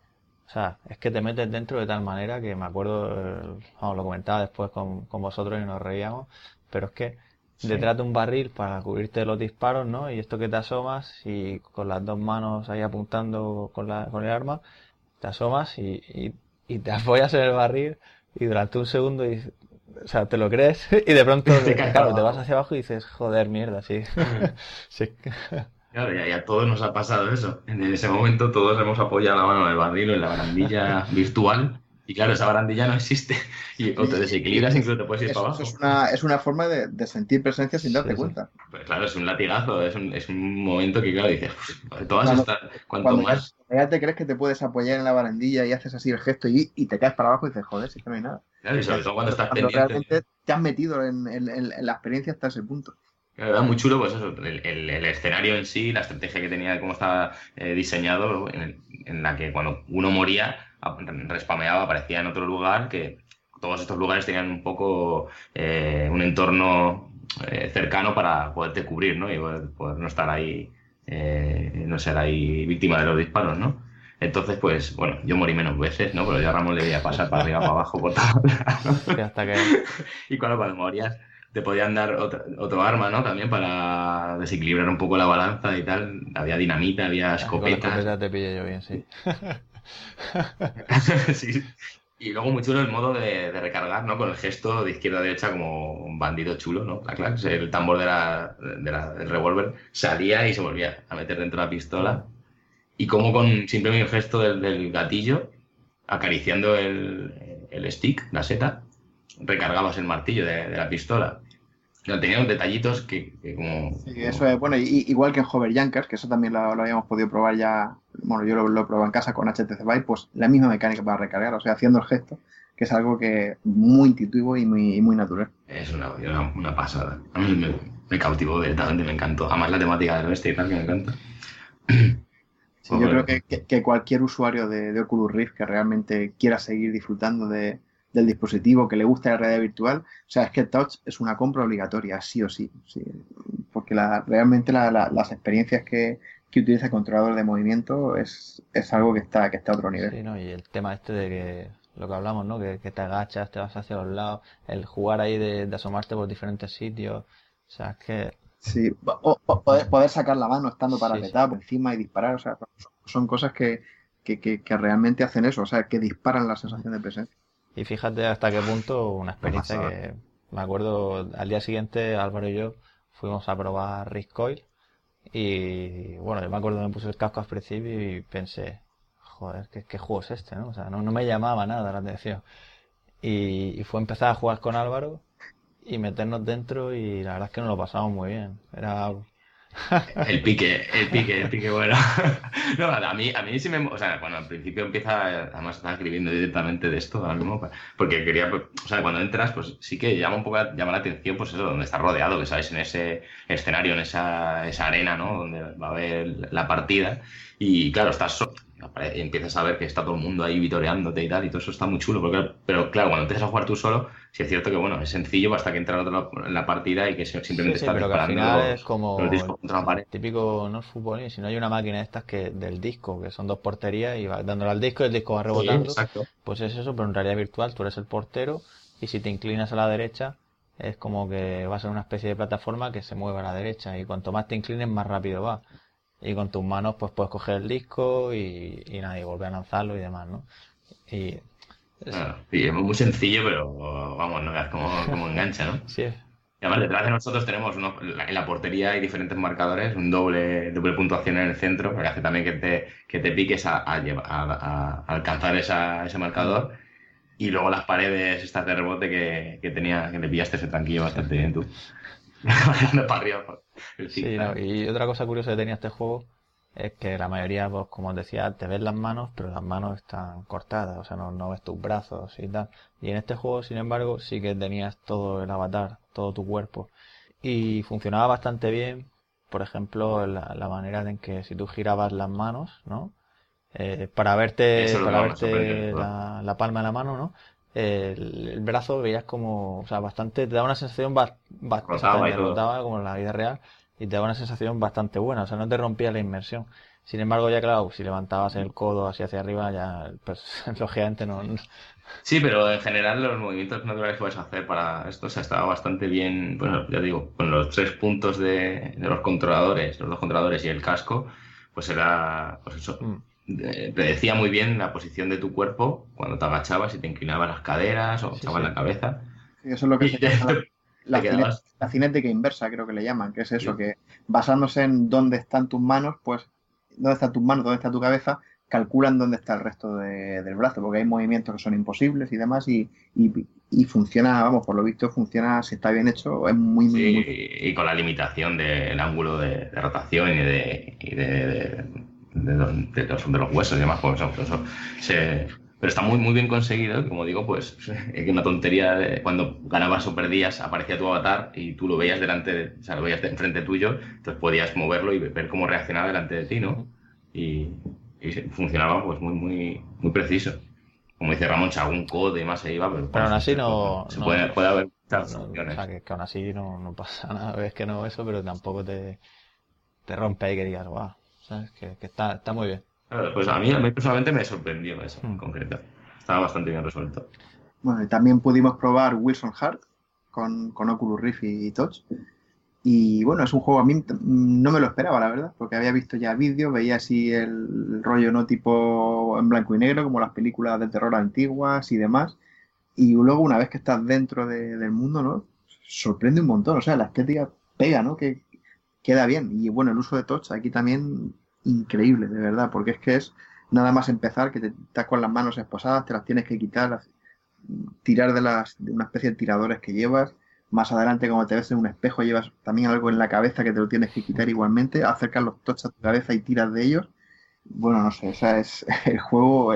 o sea, es que te metes dentro de tal manera que me acuerdo, vamos, lo comentaba después con, con vosotros y nos reíamos, pero es que detrás de un barril para cubrirte los disparos, ¿no? Y esto que te asomas y con las dos manos ahí apuntando con, la, con el arma, te asomas y, y, y te apoyas en el barril y durante un segundo y, o sea, te lo crees y de pronto te, claro, te vas hacia abajo y dices, joder, mierda, sí. sí. Claro, ya, a todos nos ha pasado eso. En ese momento todos hemos apoyado la mano en el barril o en la barandilla virtual y claro, esa barandilla no existe. Y o te desequilibras, incluso te puedes ir para abajo. Es una, es una forma de, sentir presencia sin darte cuenta. Pues claro, es un latigazo, es un, es un momento que, claro, dices, todas estas, cuanto más. Ya, te crees que te puedes apoyar en la barandilla y haces así el gesto y, y te caes para abajo y dices, joder, si que no hay nada. Claro, y sobre todo cuando estás pendiente. realmente te has metido en, en, en, la experiencia hasta ese punto. Claro, muy chulo, pues eso, el, el, el, escenario en sí, la estrategia que tenía de cómo estaba eh, diseñado, en, en la que cuando uno moría respameaba, aparecía en otro lugar, que todos estos lugares tenían un poco eh, un entorno eh, cercano para poderte cubrir, ¿no? Y poder, no estar ahí, eh, no ser ahí víctima de los disparos, ¿no? Entonces, pues, bueno, yo morí menos veces, ¿no? Pero yo a Ramón le veía pasar para arriba, para abajo, por todo. Hasta que... Y cuando, cuando morías, te podían dar otro arma, ¿no? También para desequilibrar un poco la balanza y tal. Había dinamita, había escopetas. escopeta te pillé yo bien, sí. sí. Y luego muy chulo el modo de, recargar, ¿no? Con el gesto de izquierda a derecha como un bandido chulo, ¿no? La el tambor de la, del revólver salía y se volvía a meter dentro de la pistola. Y como con simplemente el gesto del, gatillo, acariciando el, el, stick, la seta, recargabas el martillo de, la pistola. Tenía unos detallitos que, como... Sí, eso es, bueno, igual que en Hover Junkers, que eso también lo, habíamos podido probar ya, bueno, yo lo, lo probé en casa con HTC Vive, pues la misma mecánica para recargar, o sea, haciendo el gesto, que es algo que muy intuitivo y muy, muy natural. Es una, una, pasada. A mí me, me, cautivó directamente, me encantó. Además la temática del oeste y tal, que me encanta. Sí, yo creo que, que, cualquier usuario de, de Oculus Rift que realmente quiera seguir disfrutando de, del dispositivo, que le guste la realidad virtual, o sea, es que Touch es una compra obligatoria, sí o sí, sí porque la, realmente la, las experiencias que, que utiliza el controlador de movimiento es, es algo que está, que está a otro nivel. Sí, ¿no? y el tema este de que lo que hablamos, ¿no? Que, te agachas, te vas hacia los lados, el jugar ahí de, asomarte por diferentes sitios, o sea, es que... Sí, o, poder, poder, sacar la mano estando parapetada por encima y disparar, o sea, son cosas que, que, que, que realmente hacen eso, o sea, que disparan la sensación de presencia. Y fíjate hasta qué punto una experiencia que me acuerdo al día siguiente Álvaro y yo fuimos a probar Risk Coil y bueno, yo me acuerdo que me puse el casco al principio y pensé, joder, ¿qué, qué juego es este? ¿no? O sea, no, no me llamaba nada la atención. Y, y, fue empezar a jugar con Álvaro y meternos dentro y la verdad es que nos lo pasamos muy bien. Era el pique, el pique, el pique bueno. no, a mí, a mí sí me. O sea, cuando al principio empieza, además estaba escribiendo directamente de esto ahora porque quería. O sea, cuando entras, pues sí que llama un poco llama la atención, pues eso, donde estás rodeado, que sabes, en ese escenario, en esa, esa arena, ¿no? Donde va a haber la partida. Y claro, estás empiezas a ver que está todo el mundo ahí vitoreándote y tal, y todo eso está muy chulo. Porque, pero claro, cuando empiezas a jugar tú solo, sí es cierto que bueno, es sencillo hasta que entra otro en la partida y que simplemente sí, está pero que al final es como el típico no es fútbol, si no hay una máquina de estas que del disco, que son dos porterías y va dándole al disco y el disco va rebotando. pues es eso, pero en realidad virtual tú eres el portero y si te inclinas a la derecha es como que va a ser una especie de plataforma que se mueve a la derecha y cuanto más te inclines más rápido va y con tus manos pues puedes coger el disco y, y nada, y volver a lanzarlo y demás, ¿no? Y es... muy sencillo, pero vamos, no veas cómo, engancha, ¿no? sí. Y además detrás de nosotros tenemos uno, en la portería hay diferentes marcadores, un doble, doble puntuación en el centro, que hace también que te, que te piques a, a, a, alcanzar esa, ese marcador. Y luego las paredes estas de rebote que, que tenía, que te pillaste ese tranquillo bastante bien tú. para arriba. Sí, y otra cosa curiosa que tenía este juego es que la mayoría, pues como os decía, te ves las manos, pero las manos están cortadas, o sea, no, no ves tus brazos y tal. Y en este juego, sin embargo, sí que tenías todo el avatar, todo tu cuerpo. Y funcionaba bastante bien, por ejemplo, la, la manera en que si tú girabas las manos, ¿no? Eh, para verte, para verte la, la, palma de la mano, ¿no? El, brazo veías como, o sea, bastante, te da una sensación bastante, rotaba como en la vida real y te da una sensación bastante buena, o sea, no te rompía la inmersión. Sin embargo, ya claro, si levantabas el codo así hacia arriba, ya, pues, lógicamente no, Sí, pero en general los movimientos naturales que a hacer para esto se estaba bastante bien, bueno, ya digo, con los tres puntos de, de los controladores, los dos controladores y el casco, pues era, pues eso, mm predecía muy bien la posición de tu cuerpo cuando te agachabas y te inclinabas las caderas o echabas la cabeza. eso es lo que se llama la, la, cinética inversa, creo que le llaman, que es eso, que basándose en dónde están tus manos, pues dónde están tus manos, dónde está tu cabeza, calculan dónde está el resto del brazo, porque hay movimientos que son imposibles y demás, y, y, funciona, vamos, por lo visto funciona, si está bien hecho, es muy, muy, Y con la limitación del ángulo de, rotación y de de, de, los, de los huesos y demás, pues, eso, pero está muy, muy bien conseguido, como digo, pues es una tontería de, cuando ganabas o perdías, aparecía tu avatar y tú lo veías delante, de, o sea, lo veías enfrente tuyo, entonces podías moverlo y ver cómo reaccionaba delante de ti, ¿no? Y, y funcionaba pues muy, muy, muy preciso. Como dice Ramón, algún code y más se iba, pero, pero aún así no... Se puede, puede haber... o sea, que, aún así no, no pasa nada, es que no eso, pero tampoco te, te rompe ahí que digas, guau, que, está, está muy bien. Pues a mí, a mí personalmente me sorprendió eso en hmm. concreto. Estaba bastante bien resuelto. Bueno, y también pudimos probar Wilson Hart, con, con Oculus Rift y, Touch. Y bueno, es un juego a mí no me lo esperaba, la verdad, porque había visto ya vídeos, veía así el rollo no tipo en blanco y negro, como las películas de terror antiguas y demás. Y luego, una vez que estás dentro del mundo, ¿no? Sorprende un montón. O sea, la estética pega, ¿no? Que queda bien. Y bueno, el uso de touch aquí también increíble, de verdad, porque es que es nada más empezar que te estás con las manos esposadas, te las tienes que quitar, tirar de, las, de una especie de tiradores que llevas. Más adelante, como te ves en un espejo, llevas también algo en la cabeza que te lo tienes que quitar igualmente. Acercas los touch a tu cabeza y tiras de ellos. Bueno, no sé, o sea, es el juego.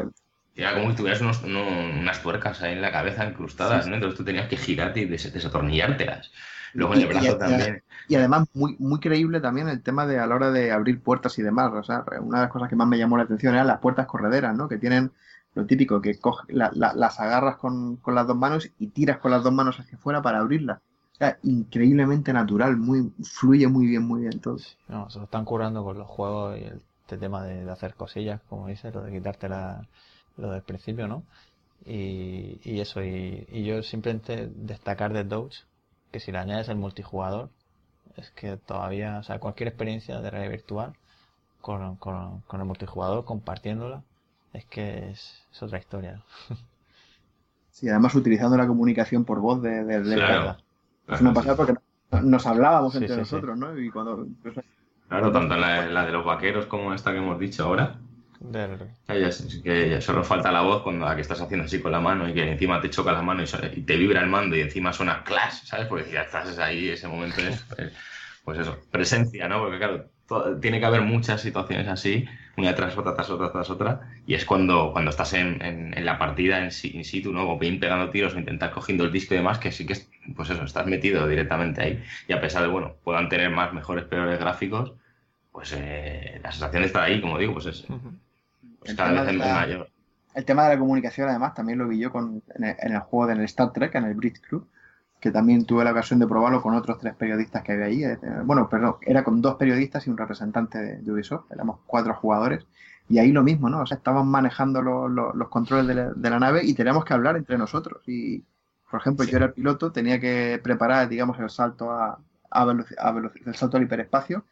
Era como si tuvieras unas tuercas ahí en la cabeza incrustadas, ¿no? Entonces tú tenías que girarte y desatornillártelas. Luego en el brazo también. Y además, muy, muy creíble también el tema de a la hora de abrir puertas y demás. O sea, una de las cosas que más me llamó la atención eran las puertas correderas, ¿no? Que tienen lo típico, que coge, las agarras con, las dos manos y tiras con las dos manos hacia afuera para abrirlas. Increíblemente natural, muy fluye muy bien, muy bien todo. No, se lo están curando con los juegos y este tema de, hacer cosillas, como dices, lo de quitarte lo del principio, ¿no? Y, y eso, y, y, yo simplemente destacar de Doge que si le añades el multijugador, es que todavía, o sea, cualquier experiencia de realidad virtual con, con, con el multijugador, compartiéndola, es que es, otra historia. Sí, además utilizando la comunicación por voz de, de, claro. Es una pasada porque nos hablábamos entre nosotros, ¿no? Y cuando... Claro, tanto la, la de los vaqueros como esta que hemos dicho ahora que ya solo falta la voz cuando la que estás haciendo así con la mano y que encima te choca la mano y, te vibra el mando y encima suena clash, ¿sabes? Porque ya estás ahí, ese momento es, pues eso, presencia, ¿no? Porque claro, tiene que haber muchas situaciones así, una tras otra, tras otra, tras otra, y es cuando, cuando estás en, en, la partida en, in situ, ¿no? O bien pegando tiros o intentar cogiendo el disco y demás, que sí que, pues eso, estás metido directamente ahí. Y a pesar de, bueno, puedan tener más, mejores, peores gráficos, pues eh, la sensación de estar ahí, como digo, pues es, el tema de la comunicación, además, también lo vi yo con, en, el, juego del Star Trek, en el Brit Club, que también tuve la ocasión de probarlo con otros tres periodistas que había ahí. Eh, bueno, perdón, era con dos periodistas y un representante de, Ubisoft, éramos cuatro jugadores. Y ahí lo mismo, ¿no? O sea, estaban manejando los controles de la, nave y teníamos que hablar entre nosotros. Y, por ejemplo, yo era el piloto, tenía que preparar, digamos, el salto a, a, el salto al hiperespacio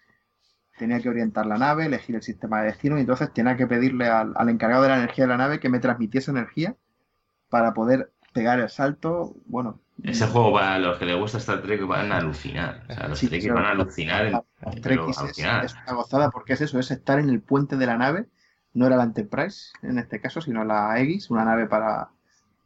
tenía que orientar la nave, elegir el sistema de destino y entonces tenía que pedirle al, encargado de la energía de la nave que me transmitiese energía para poder pegar el salto. Bueno. Ese juego para los que les gusta Star Trek van a alucinar. O sea, los sí, van a alucinar. En, es, una gozada porque es eso, es estar en el puente de la nave. No era la Enterprise en este caso, sino la Aegis, una nave para,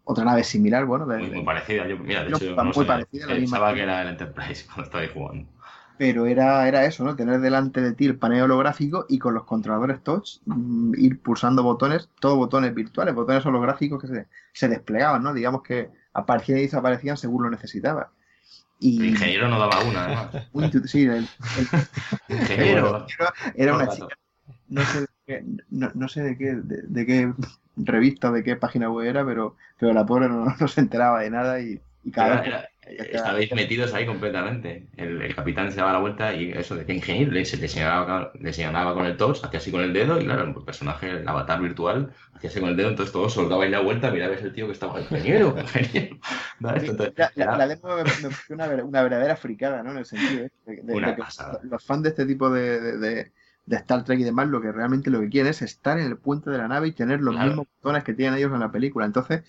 otra nave similar, bueno. muy, parecida. Yo, mira, de hecho, muy parecida, pensaba que era el Enterprise cuando estaba jugando pero era, era eso, ¿no? Tener delante de ti el panel holográfico y con los controladores touch mm, ir pulsando botones, todos botones virtuales, botones holográficos que se, se desplegaban, ¿no? Digamos que aparecían y desaparecían según lo necesitaba. Y... El ingeniero no daba una, además. sí, el, ingeniero. Era una chica, no sé de qué, no, sé de qué, de, qué revista, de qué página web era, pero, pero la pobre no, se enteraba de nada y, y cada vez... Estabais metidos ahí completamente. El, capitán se daba la vuelta y eso de que ingeniero se le señalaba, le señalaba con el tos, hacía así con el dedo y claro, el personaje, el avatar virtual, hacía así con el dedo, entonces todos soldabais la vuelta, mirabais el tío que estaba ingeniero, ingeniero. la, demo me, pareció una, una, verdadera fricada, ¿no? En el sentido ¿eh? de, que los fans de este tipo de, de, Star Trek y demás, lo que realmente lo que quieren es estar en el puente de la nave y tener los mismos botones que tienen ellos en la película. Entonces,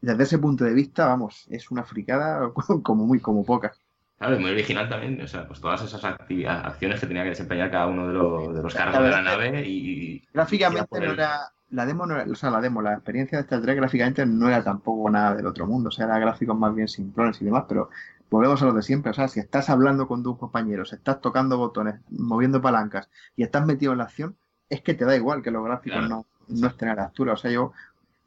desde ese punto de vista, vamos, es una fricada como muy, como pocas. Claro, muy original también, o sea, pues todas esas acciones que tenía que desempeñar cada uno de los, de los cargos de la nave y... Gráficamente no era, la demo no era, o sea, la demo, la experiencia de Star Trek gráficamente no era tampoco nada del otro mundo, o sea, eran gráficos más bien simplones y demás, pero volvemos a lo de siempre, o sea, si estás hablando con tus compañeros, estás tocando botones, moviendo palancas y estás metido en la acción, es que te da igual que los gráficos no, no estén a la altura, o sea, yo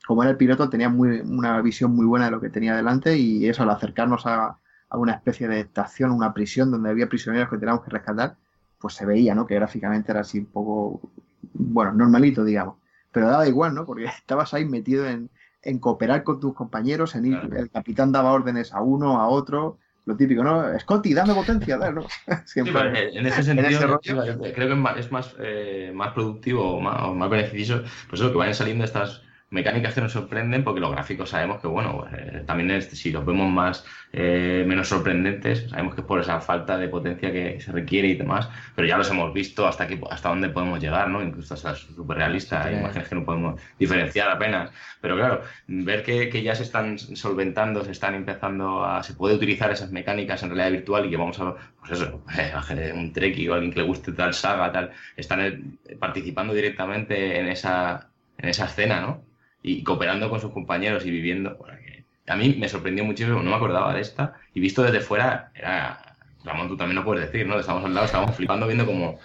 como era el piloto, tenía muy, una visión muy buena de lo que tenía delante y eso, al acercarnos a, una especie de estación, una prisión donde había prisioneros que teníamos que rescatar, pues se veía, ¿no? Que gráficamente era así un poco, bueno, normalito, digamos. Pero daba igual, ¿no? Porque estabas ahí metido en, cooperar con tus compañeros, en ir, el capitán daba órdenes a uno, a otro, lo típico, ¿no? Scotty, dame potencia, ¿no? Siempre, en ese sentido, creo que es más, eh, más productivo o más, más beneficioso, pues eso, que vayan saliendo estas mecánicas que nos sorprenden porque los gráficos sabemos que, bueno, eh, también si los vemos más, eh, menos sorprendentes, sabemos que es por esa falta de potencia que se requiere y demás, pero ya los hemos visto hasta, aquí, hasta dónde podemos llegar, ¿no? Incluso hasta súper realista, hay imágenes que no podemos diferenciar apenas. Pero claro, ver que, que, ya se están solventando, se están empezando a... se puede utilizar esas mecánicas en realidad virtual y que vamos a, pues eso, un Trek o alguien que le guste tal saga, tal, están participando directamente en esa, en esa escena, ¿no? Y cooperando con sus compañeros y viviendo. a mí me sorprendió muchísimo, no me acordaba de esta, y visto desde fuera, era. Ramón, tú también lo puedes decir, ¿no? Estamos al lado, estábamos flipando viendo cómo,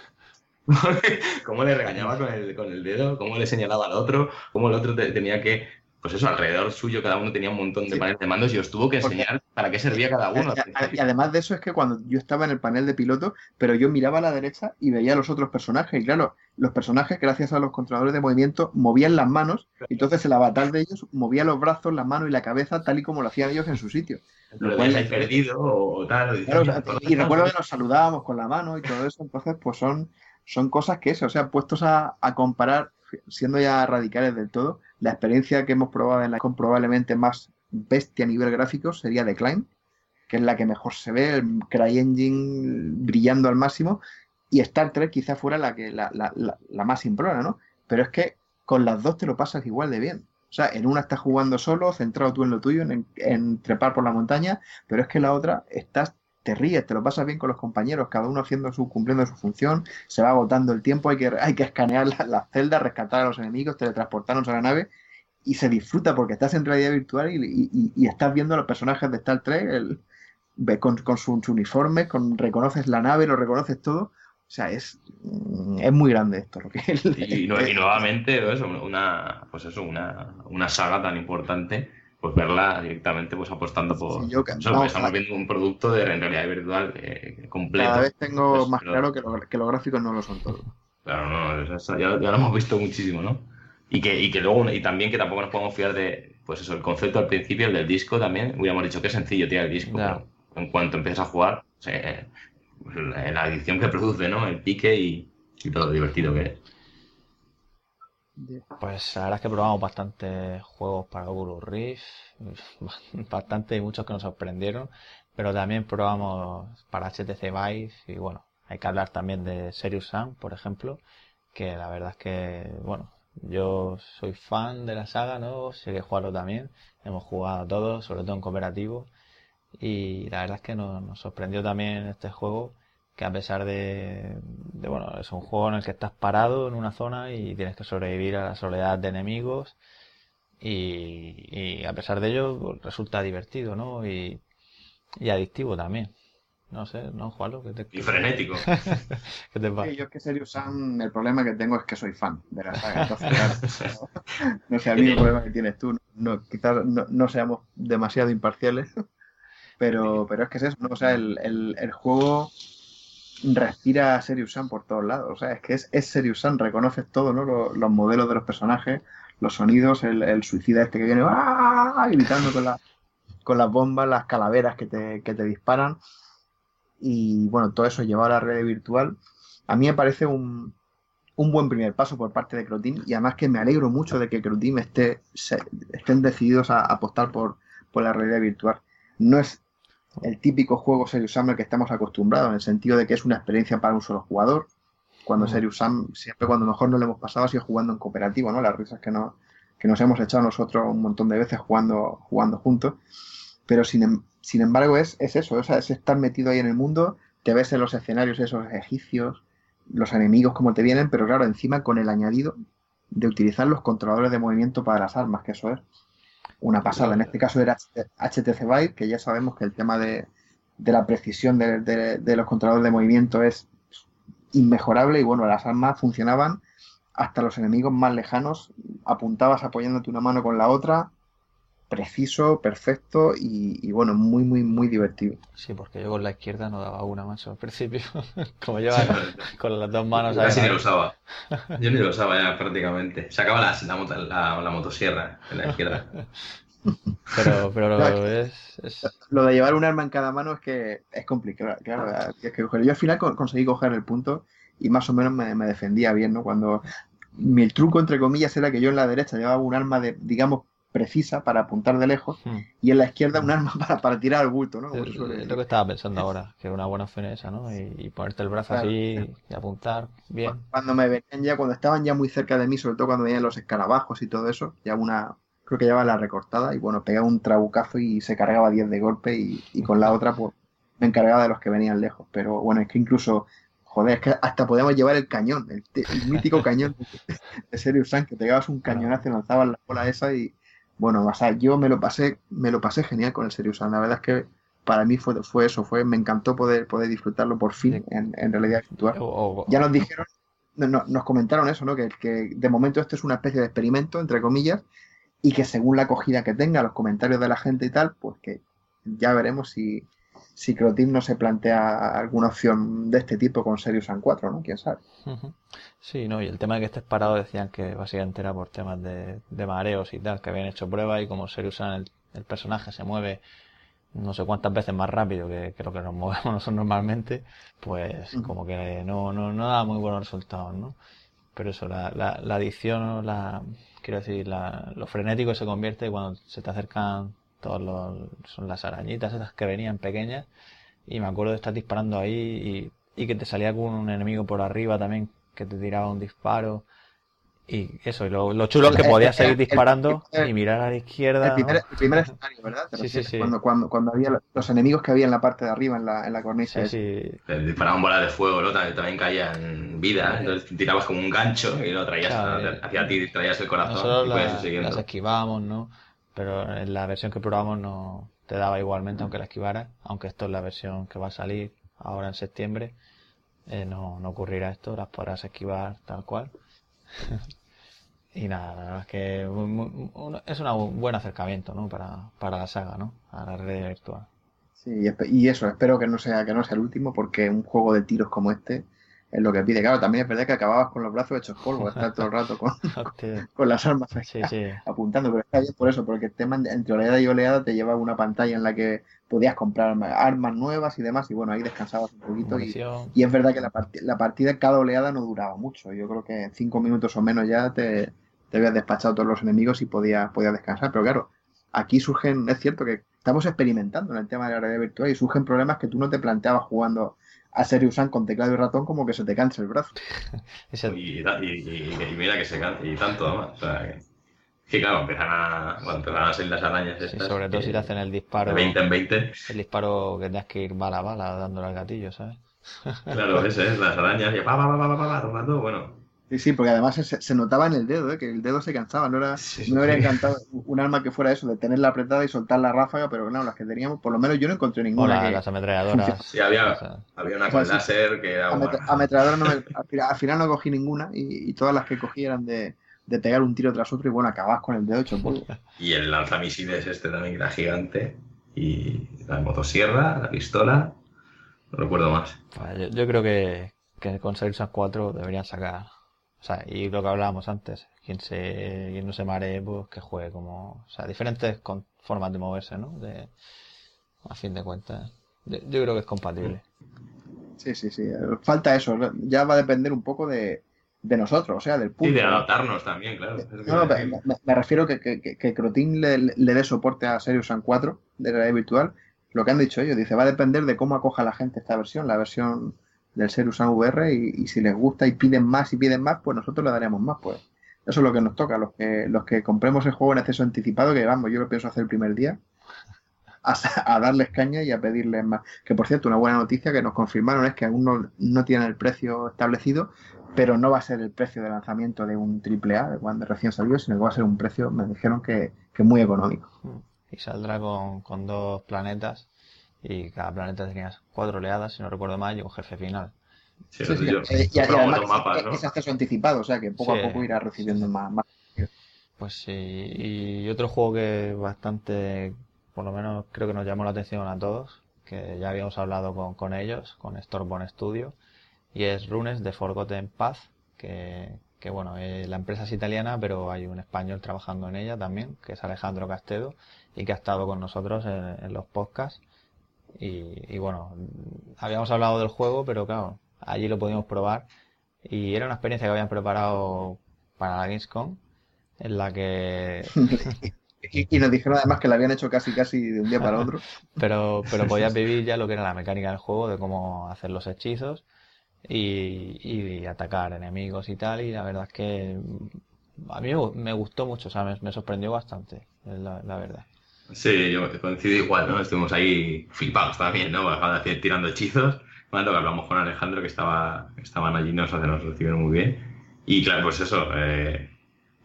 cómo le regañaba con el, con el dedo, cómo le señalaba al otro, cómo el otro tenía que pues eso, alrededor suyo cada uno tenía un montón de paneles de mandos y os tuvo que enseñar para qué servía cada uno. Y, además de eso es que cuando yo estaba en el panel de piloto, pero yo miraba a la derecha y veía a los otros personajes. Y claro, los personajes, gracias a los controladores de movimiento, movían las manos. Entonces el avatar de ellos movía los brazos, las manos y la cabeza tal y como lo hacían ellos en su sitio. Lo cual, perdido o tal. y recuerdo que nos saludábamos con la mano y todo eso. Entonces, pues son, son cosas que eso, o sea, puestos a, a comparar, siendo ya radicales del todo, la experiencia que hemos probado en la con probablemente más bestia a nivel gráfico sería Decline, que es la que mejor se ve, el CryEngine brillando al máximo, y Star Trek quizá fuera la, que, la, la, más implora, ¿no? Pero es que con las dos te lo pasas igual de bien. O sea, en una estás jugando solo, centrado tú en lo tuyo, en, en, trepar por la montaña, pero es que la otra estás, te ríes, te lo pasas bien con los compañeros, cada uno haciendo su, cumpliendo su función, se va agotando el tiempo, hay que, hay que escanear las la celdas, rescatar a los enemigos, teletransportarnos a la nave y se disfruta porque estás en realidad virtual y, estás viendo a los personajes de Star Trek el, con, con su, uniforme, con, reconoces la nave, lo reconoces todo. O sea, es, mm, es muy grande esto. Lo que y, nuevamente, eso, una, pues eso, una, una saga tan importante pues verla directamente pues apostando por yo, estamos viendo un producto de realidad virtual eh, completo cada vez tengo más claro que, que, los gráficos no lo son todos claro no ya, ya, lo hemos visto muchísimo no y que, y que luego, y también que tampoco nos podemos fiar de, pues eso, el concepto al principio, el del disco también, hubiéramos dicho que es sencillo tirar el disco, pero en cuanto empiezas a jugar, la edición que produce, ¿no? El pique y, todo lo divertido que es. Pues la verdad es que probamos bastantes juegos para Oculus Rift, bastante y muchos que nos sorprendieron, pero también probamos para HTC Vive y bueno, hay que hablar también de Serious Sam, por ejemplo, que la verdad es que, bueno, yo soy fan de la saga, ¿no? Sé que jugarlo también. Hemos jugado todos, sobre todo en cooperativo. Y la verdad es que nos, sorprendió también este juego, que a pesar de, bueno, es un juego en el que estás parado en una zona y tienes que sobrevivir a la soledad de enemigos. Y, a pesar de ello, pues, resulta divertido, ¿no? Y, y adictivo también. No sé, no, Juanlo. Que te... Y frenético. ¿Qué te pasa? yo es que Serious Sam, el problema que tengo es que soy fan de la saga. Entonces, no, sé, el mismo problema que tienes tú. No, quizás no, seamos demasiado imparciales, pero, pero es que es eso, ¿no? O sea, el, el, el juego respira Serious Sam por todos lados. O sea, es que es, es Serious Sam, reconoces todo, ¿no? Los, los modelos de los personajes, los sonidos, el, suicida este que viene ¡ah! gritando con, la, las bombas, las calaveras que te, que te disparan y bueno, todo eso llevado a la red virtual, a mí me parece un, un buen primer paso por parte de Croteam y además que me alegro mucho de que Croteam esté, estén decididos a apostar por, por la realidad virtual. No es el típico juego Serious Sam al que estamos acostumbrados, en el sentido de que es una experiencia para un solo jugador. Cuando mm. Serious Sam, siempre cuando mejor no lo hemos pasado ha sido jugando en cooperativo, ¿no? Las risas que, no, que nos hemos echado nosotros un montón de veces jugando, jugando juntos. Pero sin, em, sin embargo, es, es eso, o sea, es estar metido ahí en el mundo, te ves en los escenarios esos egipcios, los enemigos como te vienen, pero claro, encima con el añadido de utilizar los controladores de movimiento para las armas, que eso es una pasada. En este caso era HTC Vive, que ya sabemos que el tema de, la precisión de, de, los controladores de movimiento es inmejorable y bueno, las armas funcionaban hasta los enemigos más lejanos, apuntabas apoyándote una mano con la otra, preciso, perfecto y, bueno, muy, muy, muy divertido. Sí, porque yo con la izquierda no daba una más al principio, como yo con las dos manos. Yo casi ni lo usaba. Yo ni lo usaba ya prácticamente. Sacaba la, la, la, motosierra en la izquierda. Pero, pero lo, es, lo de llevar un arma en cada mano es que es complicado. Claro, es que yo al final conseguí coger el punto y más o menos me, me defendía bien, ¿no? Cuando mi truco, entre comillas, era que yo en la derecha llevaba un arma de, digamos, precisa para apuntar de lejos Hmm. y en la izquierda un arma para, para tirar al bulto, ¿no? Es lo que estaba pensando ahora, que una buena opción es esa, ¿no? Y, y ponerte el brazo Claro. así y apuntar bien. Cuando me venían ya, cuando estaban ya muy cerca de mí, sobre todo cuando venían los escarabajos y todo eso, ya una, creo que llevaba la recortada y bueno, pegaba un trabucazo y se cargaba 10 de golpe y, y con la otra pues me encargaba de los que venían lejos. Pero bueno, es que incluso, joder, es que hasta podíamos llevar el cañón, el, el mítico cañón de Serious Sam, que te pegabas un cañonazo y lanzabas la bola esa y bueno, o sea, yo me lo pasé, me lo pasé genial con el Serious. La verdad es que para mí fue, fue eso, fue, me encantó poder, poder disfrutarlo por fin en, en realidad virtual. Ya nos dijeron, no- nos comentaron eso, ¿no? Que, que de momento esto es una especie de experimento, entre comillas, y que según la acogida que tenga, los comentarios de la gente y tal, pues que ya veremos si, si Croteam no se plantea alguna opción de este tipo con Serious Sam 4, ¿no? Quién sabe. Sí, no, y el tema de que estés parado decían que básicamente era por temas de, de mareos y tal, que habían hecho pruebas y como Serious Sam el, el personaje se mueve no sé cuántas veces más rápido que, que lo que nos movemos nosotros normalmente, pues como que no, no, no da muy buenos resultados, ¿no? Pero eso, la, la, la adicción, la, quiero decir, la, lo frenético se convierte cuando se te acercan todos los, son las arañitas esas que venían pequeñas y me acuerdo de estar disparando ahí y, y que te salía con un enemigo por arriba también que te tiraba un disparo y eso, y lo, lo chulo es que El- podías el- seguir el- disparando el- y mirar a la izquierda. El primer, ¿no? el primer escenario, ¿verdad? ¿Te Sí, sí, sí. Cuando, cuando, cuando había lo- los enemigos que había en la parte de arriba, en la, en la cornisa. Sí, sí, disparaban bolas de fuego, ¿no? También, también caían vida, entonces tirabas como un gancho y lo traías Claro, a- eh. hacia ti, traías el corazón Nosotros y la- las esquivábamos, ¿no? Pero en la versión que probamos no te daba igualmente aunque la esquivaras, aunque esto es la versión que va a salir ahora en septiembre, eh, no, no ocurrirá esto, las podrás esquivar tal cual. y nada, la verdad es que es un buen acercamiento, ¿no? Para, para la saga, ¿no? A la realidad virtual. Sí, y eso, espero que no sea que no sea el último, porque un juego de tiros como este es lo que pide. Claro, también es verdad que acababas con los brazos hechos polvo, estar todo el rato con, con las armas Sí, sí. apuntando, pero está bien por eso, porque el tema entre oleada y oleada te llevaba una pantalla en la que podías comprar arma- armas nuevas y demás, y bueno, ahí descansabas un poquito. Y, y es verdad que la, parti- la partida, cada oleada no duraba mucho. Yo creo que en cinco minutos o menos ya te, te habías despachado todos los enemigos y podías, podías descansar. Pero claro, aquí surgen, es cierto que estamos experimentando en el tema de la realidad virtual y surgen problemas que tú no te planteabas jugando a Serious Sam con teclado y ratón como que se te cansa el brazo. Y, y- y- y mira que se cansa, y tanto además. O sea, que, que claro, empiezan a, cuando empiezan a salir las arañas sí, sobre todo si te hacen el disparo, De 20 en 20. el disparo que tengas que ir bala a bala dándole al gatillo, ¿sabes? Claro, ese es, las arañas, y pa, pa, pa, pa, pa, pa, pa, bueno. Sí, sí, porque además se, se notaba en el dedo, ¿eh? que el dedo se cansaba. No era, Sí, hubiera sí. encantado un arma que fuera eso, de tenerla apretada y soltar la ráfaga, pero claro, las que teníamos, por lo menos yo no encontré ninguna. la- que- las ametralladoras. Sí, había, o sea, había una con sí. láser que era buena. ametralladora no me- al, final, al final no cogí ninguna y, y todas las que cogí eran de, de pegar un tiro tras otro y bueno, acabas con el dedo hecho polvo. Y el lanzamisiles este también que era gigante. Y la motosierra, la pistola. No recuerdo más. pues yo, yo creo que, que con Sam 4 deberían sacar. O sea, y lo que hablábamos antes, quien se, quien no se maree, pues que juegue como, o sea, diferentes con- formas de moverse, ¿no? De, a fin de cuentas. Yo, yo creo que es compatible. Sí, sí, sí. Falta eso. Ya va a depender un poco de, de nosotros, o sea, del Y público. de adaptarnos también, claro. No, a me, decir. me- me refiero que, que, que, que Crotin le, le dé soporte a Serious Sam 4 de realidad virtual. Lo que han dicho ellos, dice, va a depender de cómo acoja la gente esta versión, la versión del Serious Sam VR, y, si les gusta y piden más y piden más, pues nosotros le daremos más, pues. Eso es lo que nos toca, los que, los que compremos el juego en acceso anticipado, que vamos, yo lo pienso hacer el primer día, a, darles caña y a pedirles más. Que por cierto, una buena noticia que nos confirmaron es que aún no, no tienen el precio establecido, pero no va a ser el precio de lanzamiento de un AAA de cuando recién salió, sino que va a ser un precio, me dijeron que, muy económico. Y saldrá con dos planetas. Y cada planeta tenías cuatro oleadas, si no recuerdo mal, y un jefe final. Sí, Sí, sí, yo- eh, y, y compramos además dos mapas, es, ¿no? es acceso anticipado, o sea que poco Sí. a poco irá recibiendo más. más. Pues sí, y otro juego que bastante, por lo menos creo que nos llamó la atención a todos, que ya habíamos hablado con, con ellos, con Stormborn Studio, y es Runes de Forgotten Path, que, que bueno, eh, la empresa es italiana, pero hay un español trabajando en ella también, que es Alejandro Castedo, y que ha estado con nosotros en, en los podcasts. Y, y bueno, habíamos hablado del juego, pero claro, allí lo pudimos probar, y era una experiencia que habían preparado para la Gamescom, en la que... y, nos dijeron además que la habían hecho casi casi de un día para otro. pero, pero podías vivir ya lo que era la mecánica del juego, de cómo hacer los hechizos y, y atacar enemigos y tal, y la verdad es que a mí me gustó mucho, o sea, me, sorprendió bastante, la, la, verdad. Sí, yo coincido igual, ¿no? Estuvimos ahí flipados también, ¿no? Tirando hechizos. Cuando hablamos con Alejandro, que estaba, estaban allí, nos, nos recibieron muy bien. Y claro, pues eso, eh,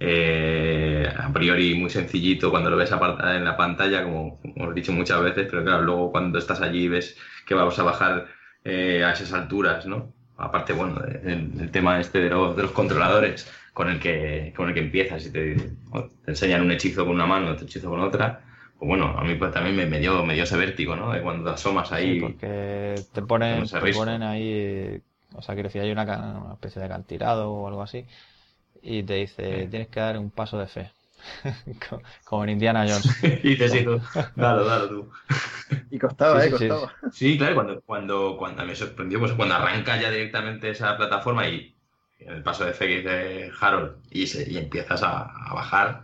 eh, a priori muy sencillito cuando lo ves en la pantalla, como, hemos dicho muchas veces, pero claro, luego cuando estás allí ves que vamos a bajar eh, a esas alturas, ¿no? Aparte, bueno, el, tema este de los, de los controladores con el que, con el que empiezas y te, te, enseñan un hechizo con una mano, otro hechizo con otra, pues bueno, a mí pues también me, dio, me dio ese vértigo, ¿no? De cuando te asomas ahí. Sí, porque te ponen, te ponen ahí, o sea, quiero decir, hay una, una especie de cantirado o algo así, y te dice, tienes que dar un paso de fe. como en Indiana Jones. y te sigo, dalo, dalo tú. y costaba, eh, costaba. Sí, claro, cuando, cuando, cuando me sorprendió, pues cuando arranca ya directamente esa plataforma y el paso de fe que dice Harold y, y empiezas a, bajar,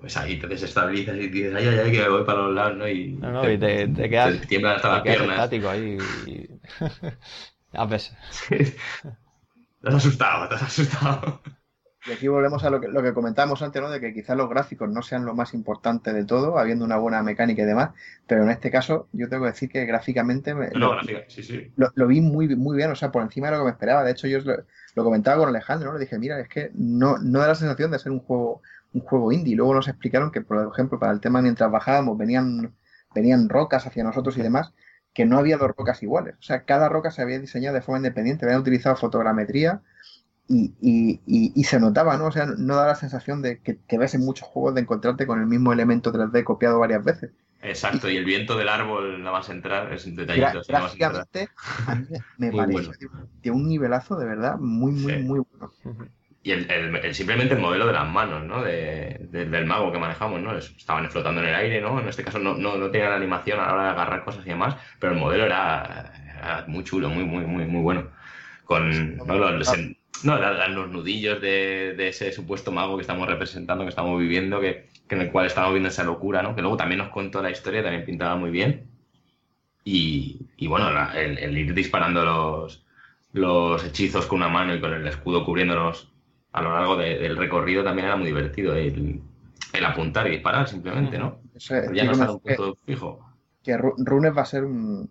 pues ahí te desestabilizas y dices, ay, ay, ay, que me voy para los lados, ¿no? Y, no, no, y te, te quedas, te tiemblan hasta las piernas. estático ahí. Y... a veces. Te has asustado, te has asustado. Y aquí volvemos a lo que, lo que comentábamos antes, ¿no? De que quizás los gráficos no sean lo más importante de todo, habiendo una buena mecánica y demás, pero en este caso yo tengo que decir que gráficamente no, lo, gráfica, sí, sí. Lo, vi muy, muy bien, o sea, por encima de lo que me esperaba. De hecho, yo lo, lo comentaba con Alejandro, ¿no? Le dije, mira, es que no, no da la sensación de ser un juego, un juego indie. Luego nos explicaron que, por ejemplo, para el tema mientras bajábamos venían, venían rocas hacia nosotros y demás, que no había dos rocas iguales. O sea, cada roca se había diseñado de forma independiente, habían utilizado fotogrametría y, se notaba, ¿no? O sea, no da la sensación de que, ves en muchos juegos de encontrarte con el mismo elemento 3D copiado varias veces. Exacto, y el viento del árbol nada más entrar es un detallito. Gráficamente, me parece de un nivelazo de verdad muy, muy, muy bueno. Y el, simplemente el modelo de las manos, ¿no? del mago que manejamos, ¿no? Estaban flotando en el aire, ¿no? En este caso no, no, no tenía la animación a la hora de agarrar cosas y demás, pero el modelo era, muy chulo, muy, muy, muy, muy bueno. Con, no, los nudillos de, ese supuesto mago que estamos representando, que estamos viviendo, que, en el cual estamos viendo esa locura, ¿no? Que luego también nos contó la historia, también pintaba muy bien. Y, bueno, el, ir disparando los, los hechizos con una mano y con el escudo cubriéndonos a lo largo del recorrido también era muy divertido. El, apuntar y disparar simplemente, ¿no? ya no está un punto fijo que Runes va a ser un,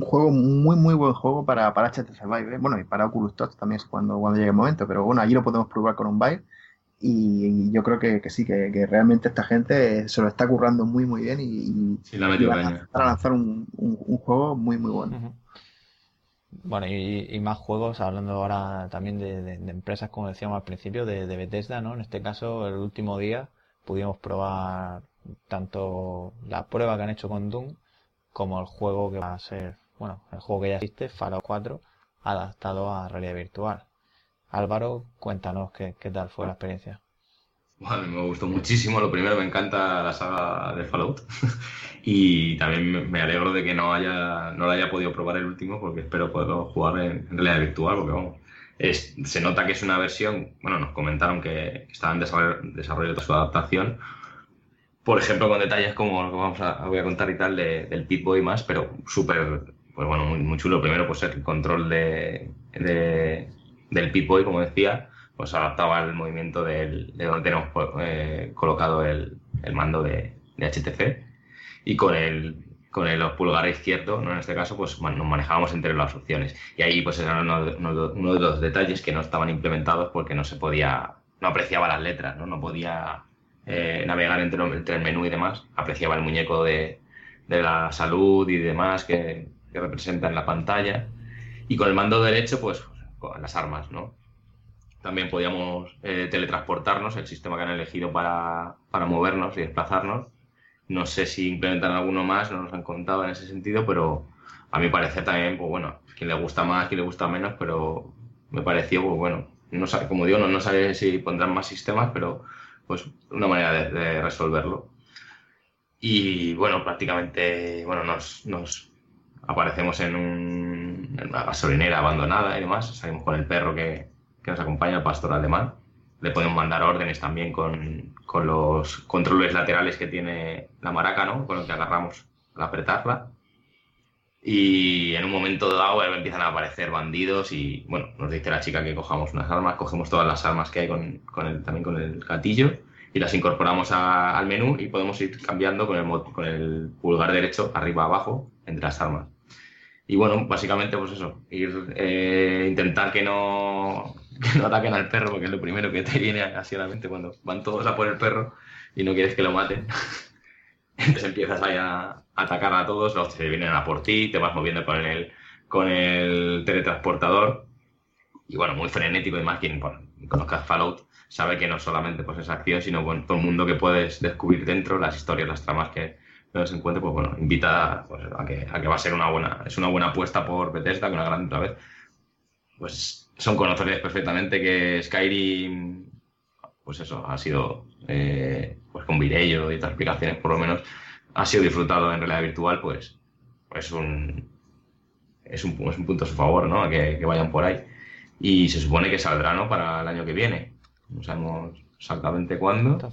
juego muy, muy buen juego para, para HT Survive. ¿eh? Bueno, y para Oculus Touch también cuando, cuando llegue el momento, pero bueno, allí lo podemos probar con un byte. Y, yo creo que, sí, que, realmente esta gente se lo está currando muy, muy bien y, para lanzar un, juego muy, muy bueno. Bueno, y, más juegos, hablando ahora también de, empresas, como decíamos al principio, de, de Bethesda, ¿no? En este caso, el último día pudimos probar tanto la prueba que han hecho con Doom como el juego que va a ser, bueno, el juego que ya existe, Fallout 4, adaptado a realidad virtual. Álvaro, cuéntanos qué, tal fue la experiencia. Me gustó muchísimo. Lo primero, me encanta la saga de Fallout. y también me alegro de que no haya no lo haya podido probar el último, porque espero poderlo jugar en, realidad virtual, porque vamos. se nota que es una versión, bueno, nos comentaron que, estaba en desarrollo, desarrollo de su adaptación, por ejemplo, con detalles como lo que vamos a, voy a contar y tal del Pit-Boy más, pero súper, pues bueno, muy, muy, chulo. Primero, pues el control de, del Pit-Boy, como decía, pues adaptaba al movimiento del, de donde tenemos eh, colocado el, mando de, HTC. Y con el, con el pulgar izquierdo, ¿no? en este caso, pues nos manejábamos entre las opciones. Y ahí pues era uno, uno, de los detalles que no estaban implementados porque no se podía, no apreciaba las letras, no, no podía eh, navegar entre, el menú y demás, apreciaba el muñeco de, la salud y demás que, representa en la pantalla. Y con el mando derecho, pues con las armas, ¿no? También podíamos eh, teletransportarnos, el sistema que han elegido para, movernos y desplazarnos. No sé si implementan alguno más, no nos han contado en ese sentido, pero a mi parecer también, pues bueno, quien le gusta más, quien le gusta menos, pero me pareció, pues bueno, no sabe, como digo, no, no sabe si pondrán más sistemas, pero pues una manera de, resolverlo. Y bueno, prácticamente, bueno, nos, nos aparecemos en, una gasolinera abandonada y demás, salimos con el perro que, que nos acompaña, el pastor alemán, le podemos mandar órdenes también con, con los controles laterales que tiene la maraca, ¿no? Con lo que agarramos al apretarla. Y en un momento dado empiezan a aparecer bandidos y, bueno, nos dice la chica que cojamos unas armas, cogemos todas las armas que hay con, con el, también con el gatillo y las incorporamos a- al menú y podemos ir cambiando con el, con el pulgar derecho arriba abajo entre las armas. Y bueno, básicamente pues eso, ir eh, intentar que no, que no ataquen al perro, porque es lo primero que te viene así a la mente cuando van todos a por el perro y no quieres que lo maten. Entonces empiezas ahí a atacar a todos, los que vienen a por ti, te vas moviendo con el, con el teletransportador. Y bueno, muy frenético y más quien bueno, conozca Fallout sabe que no solamente pues, es acción, sino con todo el mundo que puedes descubrir dentro, las historias, las tramas que no se encuentre, pues bueno, invita pues, a, que, a que va a ser una buena, es una buena apuesta por Bethesda, que una gran otra vez. Pues son conocedores perfectamente que Skyrim, pues eso, ha sido, eh, pues con Virello y otras aplicaciones por lo menos, ha sido disfrutado en realidad virtual, pues, pues un, es, un, es un punto a su favor, ¿no? Que, que vayan por ahí. Y se supone que saldrá, ¿no? Para el año que viene. No sabemos exactamente cuándo.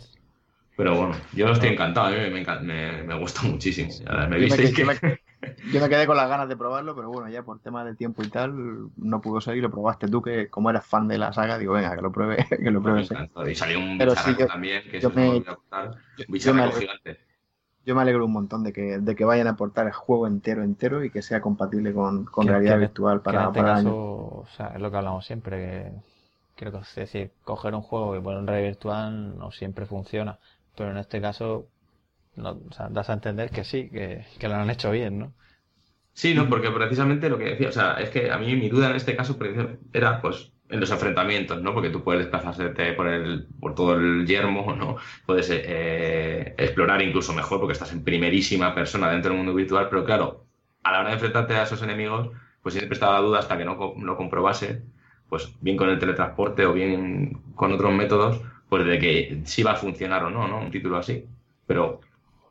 Pero bueno, yo estoy encantado, a mí me, me, me gusta muchísimo. Ya me visteis que... Yo me quedé con las ganas de probarlo, pero bueno, ya por tema de tiempo y tal, no pudo ser y lo probaste tú, que como eres fan de la saga, digo, venga, que lo pruebe, que lo pruebe. Y salió un Pero sí, yo- también, que yo eso me- contar. Yo, Un yo me alegro, gigante. yo me alegro un montón de que, de que vayan a aportar el juego entero, entero y que sea compatible con, con Que- realidad que- virtual que para, en este para caso, o sea, es lo que hablamos siempre, que creo que es decir, coger un juego y poner un realidad virtual no siempre funciona, pero en este caso no, o sea, das a entender que sí, que, lo han hecho bien, ¿no? Sí, no, porque precisamente lo que decía, o sea, es que a mí mi duda en este caso era, pues, en los enfrentamientos, ¿no? Porque tú puedes desplazarte por el, por todo el yermo, ¿no? Puedes eh, explorar incluso mejor porque estás en primerísima persona dentro del mundo virtual, pero claro, a la hora de enfrentarte a esos enemigos, pues siempre estaba la duda hasta que no lo comprobase, pues bien con el teletransporte o bien con otros métodos, pues de que si va a funcionar o no, ¿no? Un título así. Pero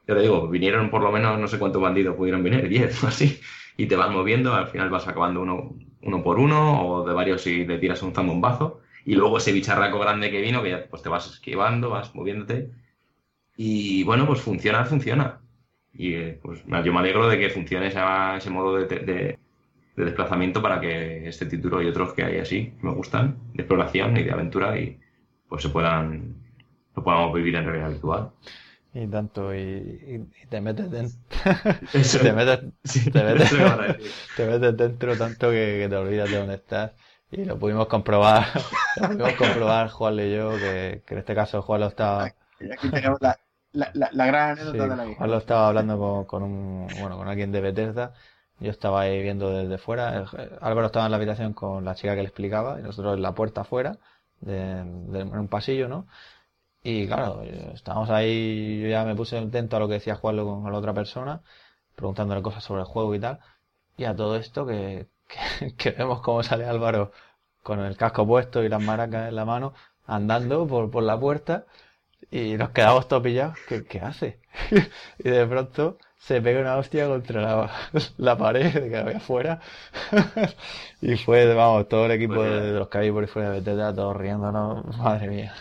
ya te digo, vinieron por lo menos, no sé cuántos bandidos pudieron venir, 10 o así, y te vas moviendo, al final vas acabando uno, uno por uno, o de varios si le tiras un zambombazo, y luego ese bicharraco grande que vino, que ya pues te vas esquivando, vas moviéndote, y bueno, pues funciona, funciona. Y eh, pues yo me alegro de que funcione esa- ese modo de, de- de desplazamiento para que este título y otros que hay así me gustan, de exploración y de aventura, y pues se puedan, lo podamos vivir en realidad virtual. Y tanto, y, y- y te metes dentro, Eso- te metes, Sí, te metes- te dentro tanto que, que te olvidas de dónde estás. Y lo pudimos comprobar, lo pudimos comprobar Juan y yo, que, que en este caso Juan lo estaba, Y aquí tenemos la, la, la, la gran Sí, anécdota de la vida. Juan lo estaba hablando con, con un, bueno, con alguien de Bethesda. Yo estaba ahí viendo desde fuera. Álvaro estaba en la habitación con la chica que le explicaba y nosotros en la puerta afuera, de, de- en un pasillo, ¿no? Y claro, eh, estábamos ahí, yo ya me puse atento a lo que decía Juan con, la otra persona, preguntándole cosas sobre el juego y tal. Y a todo esto que, que, que vemos cómo sale Álvaro con el casco puesto y las maracas en la mano, andando por, por la puerta. Y nos quedamos todos pillados. ¿Qué, qué hace? y de pronto se pega una hostia contra la, la pared que había afuera. y fue, vamos, todo el equipo de, los que había por ahí fuera de Bethesda, todos riéndonos. Madre mía.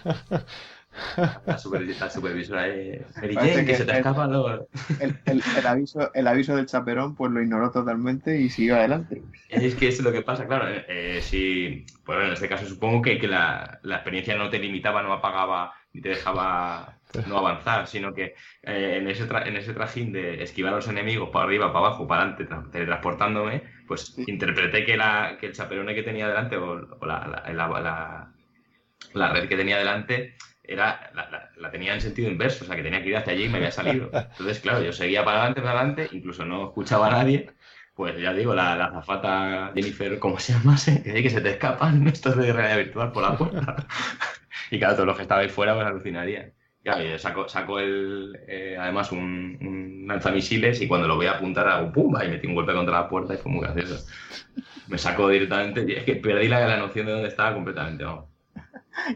La, super- la supervisora es Mary Parece Jane, que, que se te es- escapan los... El, el, el aviso, el aviso del chaperón pues lo ignoró totalmente y siguió adelante. Es que eso es lo que pasa, claro. eh, eh, si, pues en este caso supongo que, que la, la experiencia no te limitaba, no apagaba ni te dejaba no avanzar, sino que eh, en, ese tra- en ese trajín de esquivar a los enemigos para arriba, para abajo, para adelante, tra- teletransportándome, pues Sí. interpreté que, la, que el chaperone que tenía delante o, o la, la, la- la- la red que tenía delante era la, la- la tenía en sentido inverso, o sea que tenía que ir hacia allí y me había salido. Entonces, claro, yo seguía para adelante, para adelante, incluso no escuchaba a nadie. Pues ya digo, la, la azafata Jennifer, como se llamase, que, que se te escapan estos de realidad virtual por la puerta. y claro, todos los que estabais fuera pues alucinarían. Claro, y sacó, sacó el, eh, además un, un lanzamisiles y cuando lo voy a apuntar hago pum, y metí un golpe contra la puerta y fue muy gracioso. Me sacó directamente, y es que perdí la, la noción de dónde estaba completamente. vamos.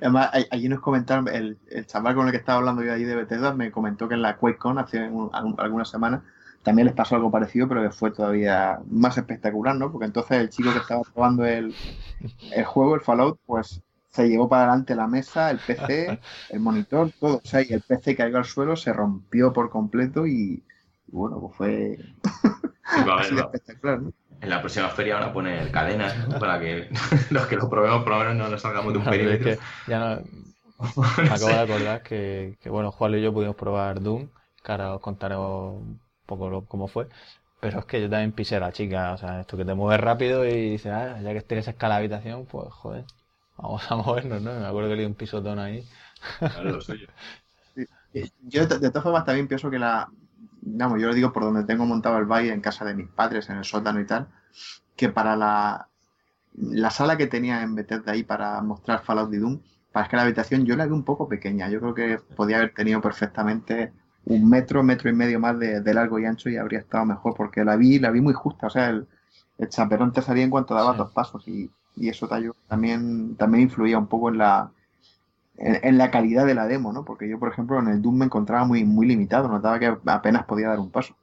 Además, allí nos comentaron, el, el chaval con el que estaba hablando yo allí de Bethesda me comentó que en la QuakeCon hace un- algunas semanas también les pasó algo parecido, pero que fue todavía más espectacular, ¿no? Porque entonces el chico que estaba probando el, el juego, el Fallout, pues se llevó para adelante la mesa, el PC, el monitor, todo. O sea, y el PC cayó al suelo, se rompió por completo y, bueno, pues fue espectacular, ¿no? En la próxima feria van a poner cadenas para que los que lo probemos por lo menos no nos salgamos de un perímetro. ya no... Me acabo de acordar que, que, bueno, Juan y yo pudimos probar Doom, que ahora os contaré un poco cómo fue. Pero es que yo también pisé a la chica, o sea, esto que te mueves rápido y dices, ah, ya que tienes escala habitación, pues joder, vamos a movernos, ¿no? Me acuerdo que le di un pisotón ahí. Claro, lo suyo. Yo de, todas formas también pienso que la, digamos, yo lo digo por donde tengo montado el baile en casa de mis padres, en el sótano y tal, que para la, la sala que tenía en de ahí para mostrar Fallout y Doom, para que la habitación yo la vi un poco pequeña. Yo creo que podía haber tenido perfectamente un metro, metro y medio más de, largo y ancho y habría estado mejor porque la vi, la vi muy justa. O sea, el, el chaperón te salía en cuanto daba dos pasos y, eso también, también influía un poco en la, en, la calidad de la demo, ¿no? Porque yo, por ejemplo, en el Doom me encontraba muy, muy limitado, notaba que apenas podía dar un paso.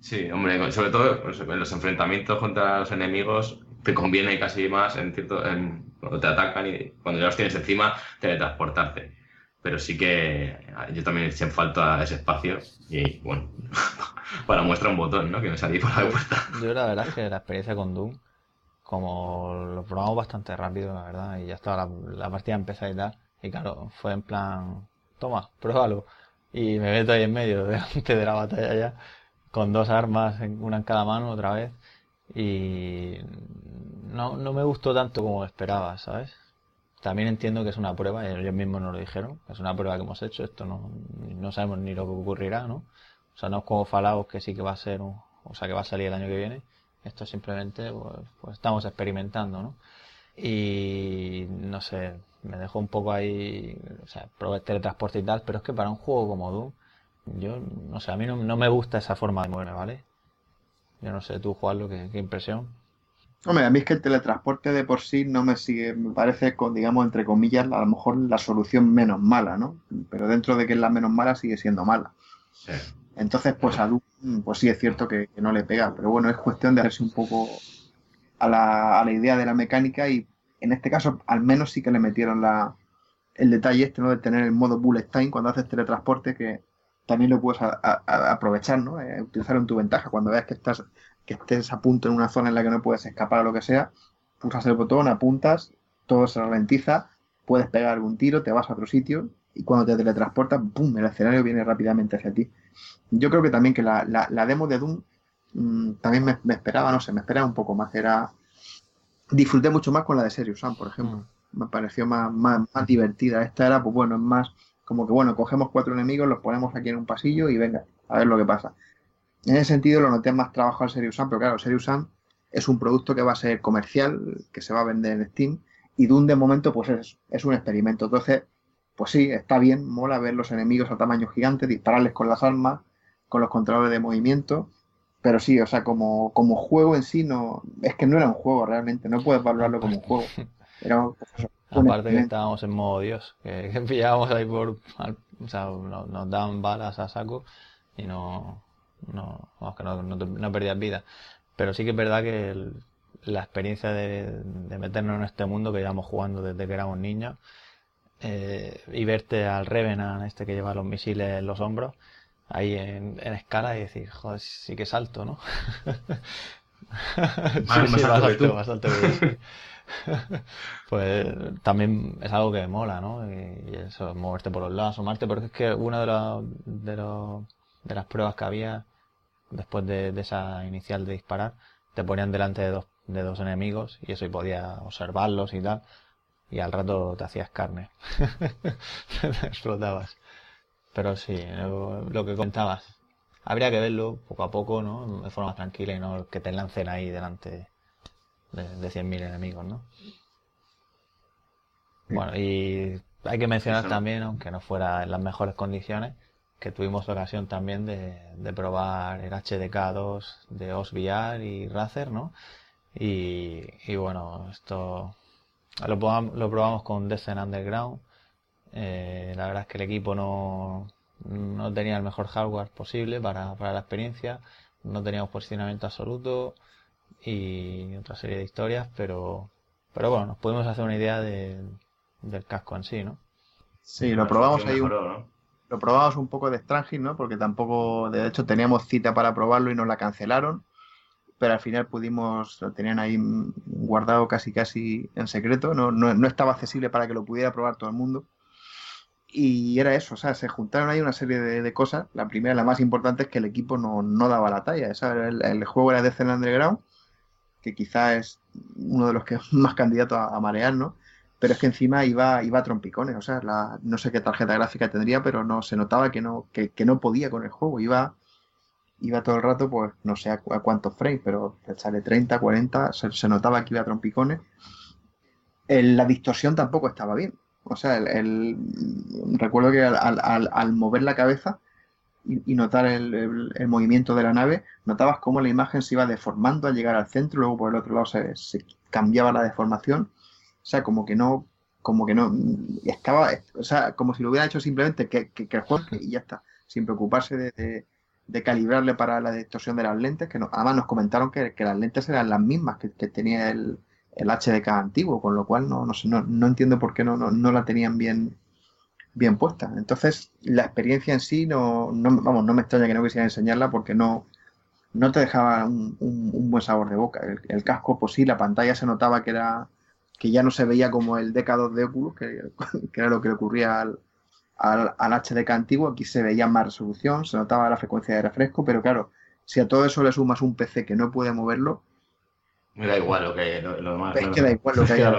Sí, hombre, sobre todo pues, en los enfrentamientos contra los enemigos te conviene casi más en cierto, en, cuando te atacan y cuando ya los tienes encima, teletransportarte pero sí que yo también eché en falta ese espacio y bueno, para muestra un botón, ¿no? Que me salí por la puerta. Yo la verdad es que la experiencia con Doom, como lo probamos bastante rápido, la verdad, y ya estaba la, partida empezada y tal, y claro, fue en plan, toma, pruébalo, y me meto ahí en medio, delante de la batalla ya, con dos armas, una en cada mano otra vez, y no, no me gustó tanto como esperaba, ¿sabes? También entiendo que es una prueba, ellos mismos nos lo dijeron, es una prueba que hemos hecho, esto no, no sabemos ni lo que ocurrirá, ¿no? O sea, no es como Fallout que sí que va a ser, o sea, que va a salir el año que viene, esto simplemente, pues, pues, estamos experimentando, ¿no? Y no sé, me dejó un poco ahí, o sea, probé teletransporte y tal, pero es que para un juego como Doom, yo no sé, a mí no, no me gusta esa forma de mover, ¿vale? Yo no sé, tú, Juan, lo que, qué impresión. Hombre, a mí es que el teletransporte de por sí no me sigue, me parece, con, digamos, entre comillas, a lo mejor la solución menos mala, ¿no? Pero dentro de que es la menos mala sigue siendo mala. Sí. Entonces, pues a Doom, pues sí es cierto que, no le pega, pero bueno, es cuestión de hacerse un poco a la, a la idea de la mecánica y en este caso al menos sí que le metieron la, el detalle este, ¿no? De tener el modo bullet time cuando haces teletransporte que también lo puedes aprovechar, ¿no? Eh, utilizarlo en tu ventaja cuando veas que estás que estés a punto en una zona en la que no puedes escapar o lo que sea, pulsas el botón, apuntas, todo se ralentiza, puedes pegar un tiro, te vas a otro sitio y cuando te teletransportas, ¡pum!, el escenario viene rápidamente hacia ti. Yo creo que también que la, la, demo de Doom mm, también me, esperaba, no sé, me esperaba un poco más. Era Disfruté mucho más con la de Serious Sam, por ejemplo. Mm. Me pareció más, más, más, divertida. Esta era, pues bueno, es más como que, bueno, cogemos cuatro enemigos, los ponemos aquí en un pasillo y venga, a ver lo que pasa. En ese sentido lo noté más trabajo al Serious Sam, pero claro, Serious Sam es un producto que va a ser comercial, que se va a vender en Steam, y Doom de momento pues es, es un experimento. Entonces, pues sí, está bien, mola ver los enemigos a tamaño gigante, dispararles con las armas, con los controles de movimiento, pero sí, o sea, como, como juego en sí, no es que no era un juego realmente, no puedes valorarlo como un juego. Era, pues, Aparte que estábamos en modo Dios, que, pillábamos ahí por... O sea, nos daban balas a saco y no, no, vamos, que no, no, perdías vida. Pero sí que es verdad que la experiencia de, meternos en este mundo que llevamos jugando desde que éramos niños eh, y verte al Revenant, este que lleva los misiles en los hombros, ahí en, escala y decir, joder, sí que salto, ¿no? sí, más, alto, pues también es algo que mola, ¿no? Y, eso, moverte por los lados, asomarte, porque es que una de, de, de las pruebas que había después de, esa inicial de disparar, te ponían delante de dos, de dos enemigos y eso y podías observarlos y tal. Y al rato te hacías carne. te explotabas. Pero sí, lo, que contabas. Habría que verlo poco a poco, ¿no? De forma tranquila y no que te lancen ahí delante de, de 100.000 enemigos, ¿no? Bueno, y hay que mencionar también, aunque no fuera en las mejores condiciones, que tuvimos la ocasión también de, de probar el HDK2 de OSVR y Razer, ¿no? Y, y bueno, esto lo probamos, lo probamos con Descent Underground. Eh, la verdad es que el equipo no, no tenía el mejor hardware posible para, para la experiencia, no teníamos posicionamiento absoluto y otra serie de historias, pero, pero bueno, nos pudimos hacer una idea de, del casco en sí, ¿no? Sí, lo probamos ahí. Un, Lo probamos un poco de Strangis, ¿no? Porque tampoco, de hecho, teníamos cita para probarlo y nos la cancelaron. Pero al final pudimos, lo tenían ahí guardado casi casi en secreto, no, no, estaba accesible para que lo pudiera probar todo el mundo. Y era eso, o sea, se juntaron ahí una serie de, cosas. La primera, la más importante, es que el equipo no, no daba la talla. el, juego era de Underground, que quizá es uno de los que más candidato a, a marear, ¿no? pero es que encima iba, iba a trompicones, o sea, la, no sé qué tarjeta gráfica tendría, pero no se notaba que no, que, no podía con el juego, iba, iba todo el rato, pues no sé a, cuántos frames, pero sale 30, 40, se, notaba que iba a trompicones. la distorsión tampoco estaba bien, o sea, el, recuerdo que al, mover la cabeza y, notar el, movimiento de la nave, notabas cómo la imagen se iba deformando al llegar al centro, luego por el otro lado se, cambiaba la deformación. O sea, como que no, como que no, estaba, o sea, como si lo hubiera hecho simplemente que, que, el juego y ya está, sin preocuparse de, calibrarle para la distorsión de las lentes, que no, además nos comentaron que, las lentes eran las mismas que, tenía el, el, HDK antiguo, con lo cual no, no, no, no entiendo por qué no, no, la tenían bien, bien puesta. Entonces, la experiencia en sí, no, no, vamos, no me extraña que no quisiera enseñarla porque no, no te dejaba un, un, buen sabor de boca. El, casco, pues sí, la pantalla se notaba que era que ya no se veía como el DK2 de Oculus, que, era lo que le ocurría al, al, HDK antiguo, aquí se veía más resolución, se notaba la frecuencia de refresco, pero claro, si a todo eso le sumas un PC que no puede moverlo, me da igual lo que lo, demás. Es que da igual lo que haya.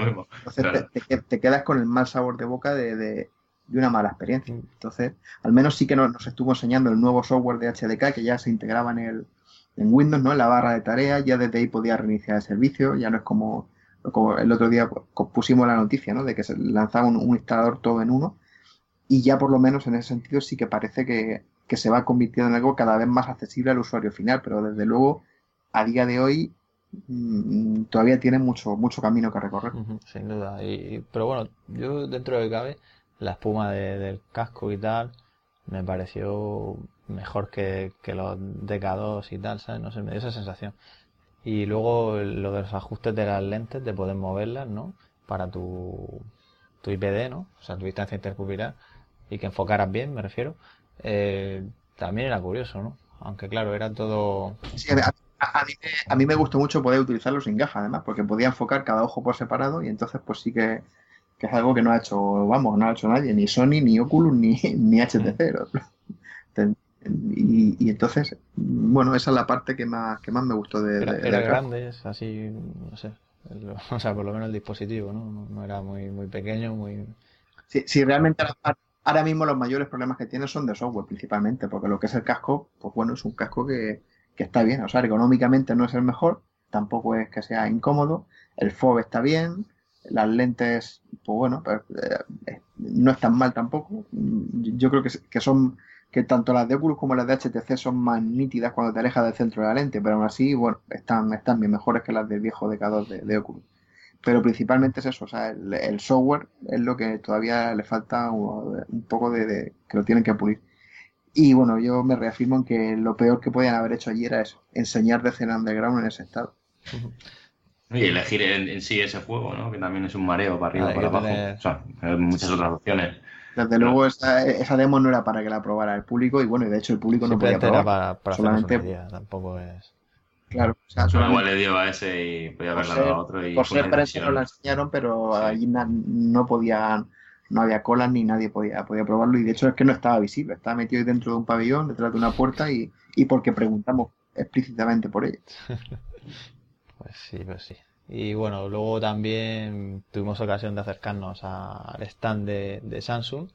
Entonces te, quedas con el mal sabor de boca de, de, una mala experiencia. Entonces, al menos sí que nos, nos, estuvo enseñando el nuevo software de HDK que ya se integraba en el en Windows, ¿no? En la barra de tareas, ya desde ahí podía reiniciar el servicio, ya no es como como el otro día pues, pusimos la noticia, ¿no? De que se lanzaba un, instalador todo en uno y ya por lo menos en ese sentido sí que parece que, se va convirtiendo en algo cada vez más accesible al usuario final, pero desde luego a día de hoy mm, todavía tiene mucho mucho camino que recorrer. sin duda. Y, pero bueno, yo dentro de cabe la espuma del casco y tal me pareció mejor que, que los DK2 y tal, ¿sabes? No sé, me dio esa sensación. Y luego lo de los ajustes de las lentes, de poder moverlas, ¿no? Para tu, tu IPD, ¿no? O sea, tu distancia intercubilar y que enfocaras bien, me refiero. Eh, también era curioso, ¿no? Aunque claro, era todo... Sí, a, mí, me gustó mucho poder utilizarlo sin gafas, además, porque podía enfocar cada ojo por separado y entonces pues sí que, es algo que no ha hecho, vamos, no ha hecho nadie, ni Sony, ni Oculus, ni, ni HTC. Y, entonces, bueno, esa es la parte que más, que más me gustó de... Era, era grande, es así, no sé, o sea, por lo menos el dispositivo, ¿no? No era muy, muy pequeño, muy... Sí, sí realmente ahora mismo los mayores problemas que tiene son de software principalmente, porque lo que es el casco, pues bueno, es un casco que, que está bien, o sea, ergonómicamente no es el mejor, tampoco es que sea incómodo, el FOB está bien, las lentes, pues bueno, pues, eh, no están mal tampoco, yo creo que, que son que tanto las de Oculus como las de HTC son más nítidas cuando te alejas del centro de la lente, pero aún así, bueno, están, están bien mejores que las del viejo decador de, de Oculus. Pero principalmente es eso, o sea, el, software es lo que todavía le falta un, poco de, que lo tienen que pulir. Y bueno, yo me reafirmo en que lo peor que podían haber hecho allí era eso, enseñar de Zen Underground en ese estado. Y elegir en, sí ese juego, ¿no? Que también es un mareo para arriba, para abajo. O sea, hay muchas otras opciones. Desde luego esa, esa, demo no era para que la probara el público y bueno, y de hecho el público no podía probar. Era para, solamente tampoco es. Claro, o sea, igual le dio a ese y podía haberle dado a otro. Y por ser prensa no la enseñaron, pero allí no podían, no había colas ni nadie podía, podía probarlo y de hecho es que no estaba visible, estaba metido dentro de un pabellón, detrás de una puerta y, y porque preguntamos explícitamente por ello. pues sí, pues sí. Y bueno, luego también tuvimos ocasión de acercarnos al stand de, Samsung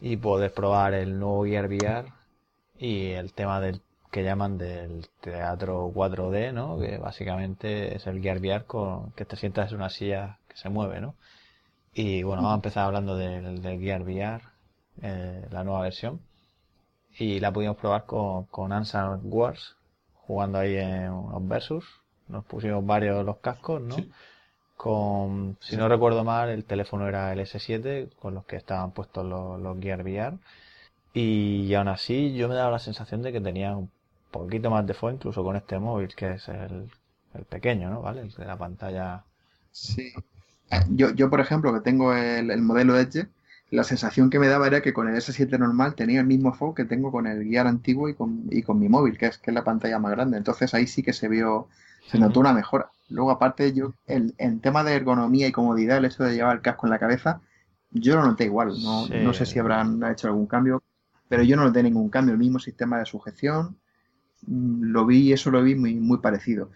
y poder probar el nuevo Gear VR y el tema del que llaman del teatro 4D, ¿no? Que básicamente es el Gear VR con que te sientas en una silla que se mueve, ¿no? Y bueno, vamos a empezar hablando del, Gear VR, eh, la nueva versión. Y la pudimos probar con, con Wars, jugando ahí en unos versus nos pusimos varios los cascos, ¿no? Con, si no recuerdo mal, el teléfono era el S7 con los que estaban puestos los, los Gear VR. Y aún así yo me daba la sensación de que tenía un poquito más de fuego incluso con este móvil, que es el, el pequeño, ¿no? ¿Vale? El de la pantalla. Sí. Yo, yo, por ejemplo, que tengo el, el modelo Edge, la sensación que me daba era que con el S7 normal tenía el mismo foco que tengo con el guiar antiguo y con, y con mi móvil, que es, que es la pantalla más grande. Entonces ahí sí que se vio, se notó una mejora. Luego, aparte, yo, el, en tema de ergonomía y comodidad, el hecho de llevar el casco en la cabeza, yo lo noté igual. No, no sé si habrán hecho algún cambio, pero yo no noté ningún cambio. El mismo sistema de sujeción, mm, lo vi, eso lo vi muy, muy parecido.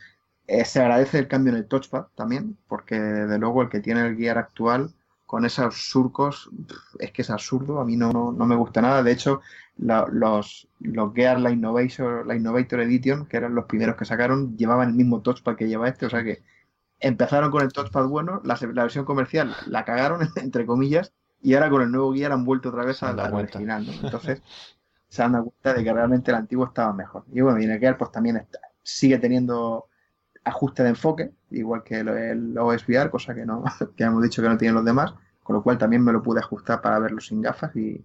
Eh, se agradece el cambio en el touchpad también, porque de luego el que tiene el guiar actual con esos surcos es que es absurdo, a mí no, no, me gusta nada. De hecho, los, los Gear, la Innovator, la Innovator Edition, que eran los primeros que sacaron, llevaban el mismo touchpad que lleva este, o sea que empezaron con el touchpad bueno, la, versión comercial la cagaron, entre comillas, y ahora con el nuevo Gear han vuelto otra vez al, original, Entonces, se han dado cuenta de que realmente el antiguo estaba mejor. Y bueno, y en el Gear pues también está, sigue teniendo ajuste de enfoque, igual que el OS VR, cosa que no, que hemos dicho que no tienen los demás, con lo cual también me lo pude ajustar para verlo sin gafas y,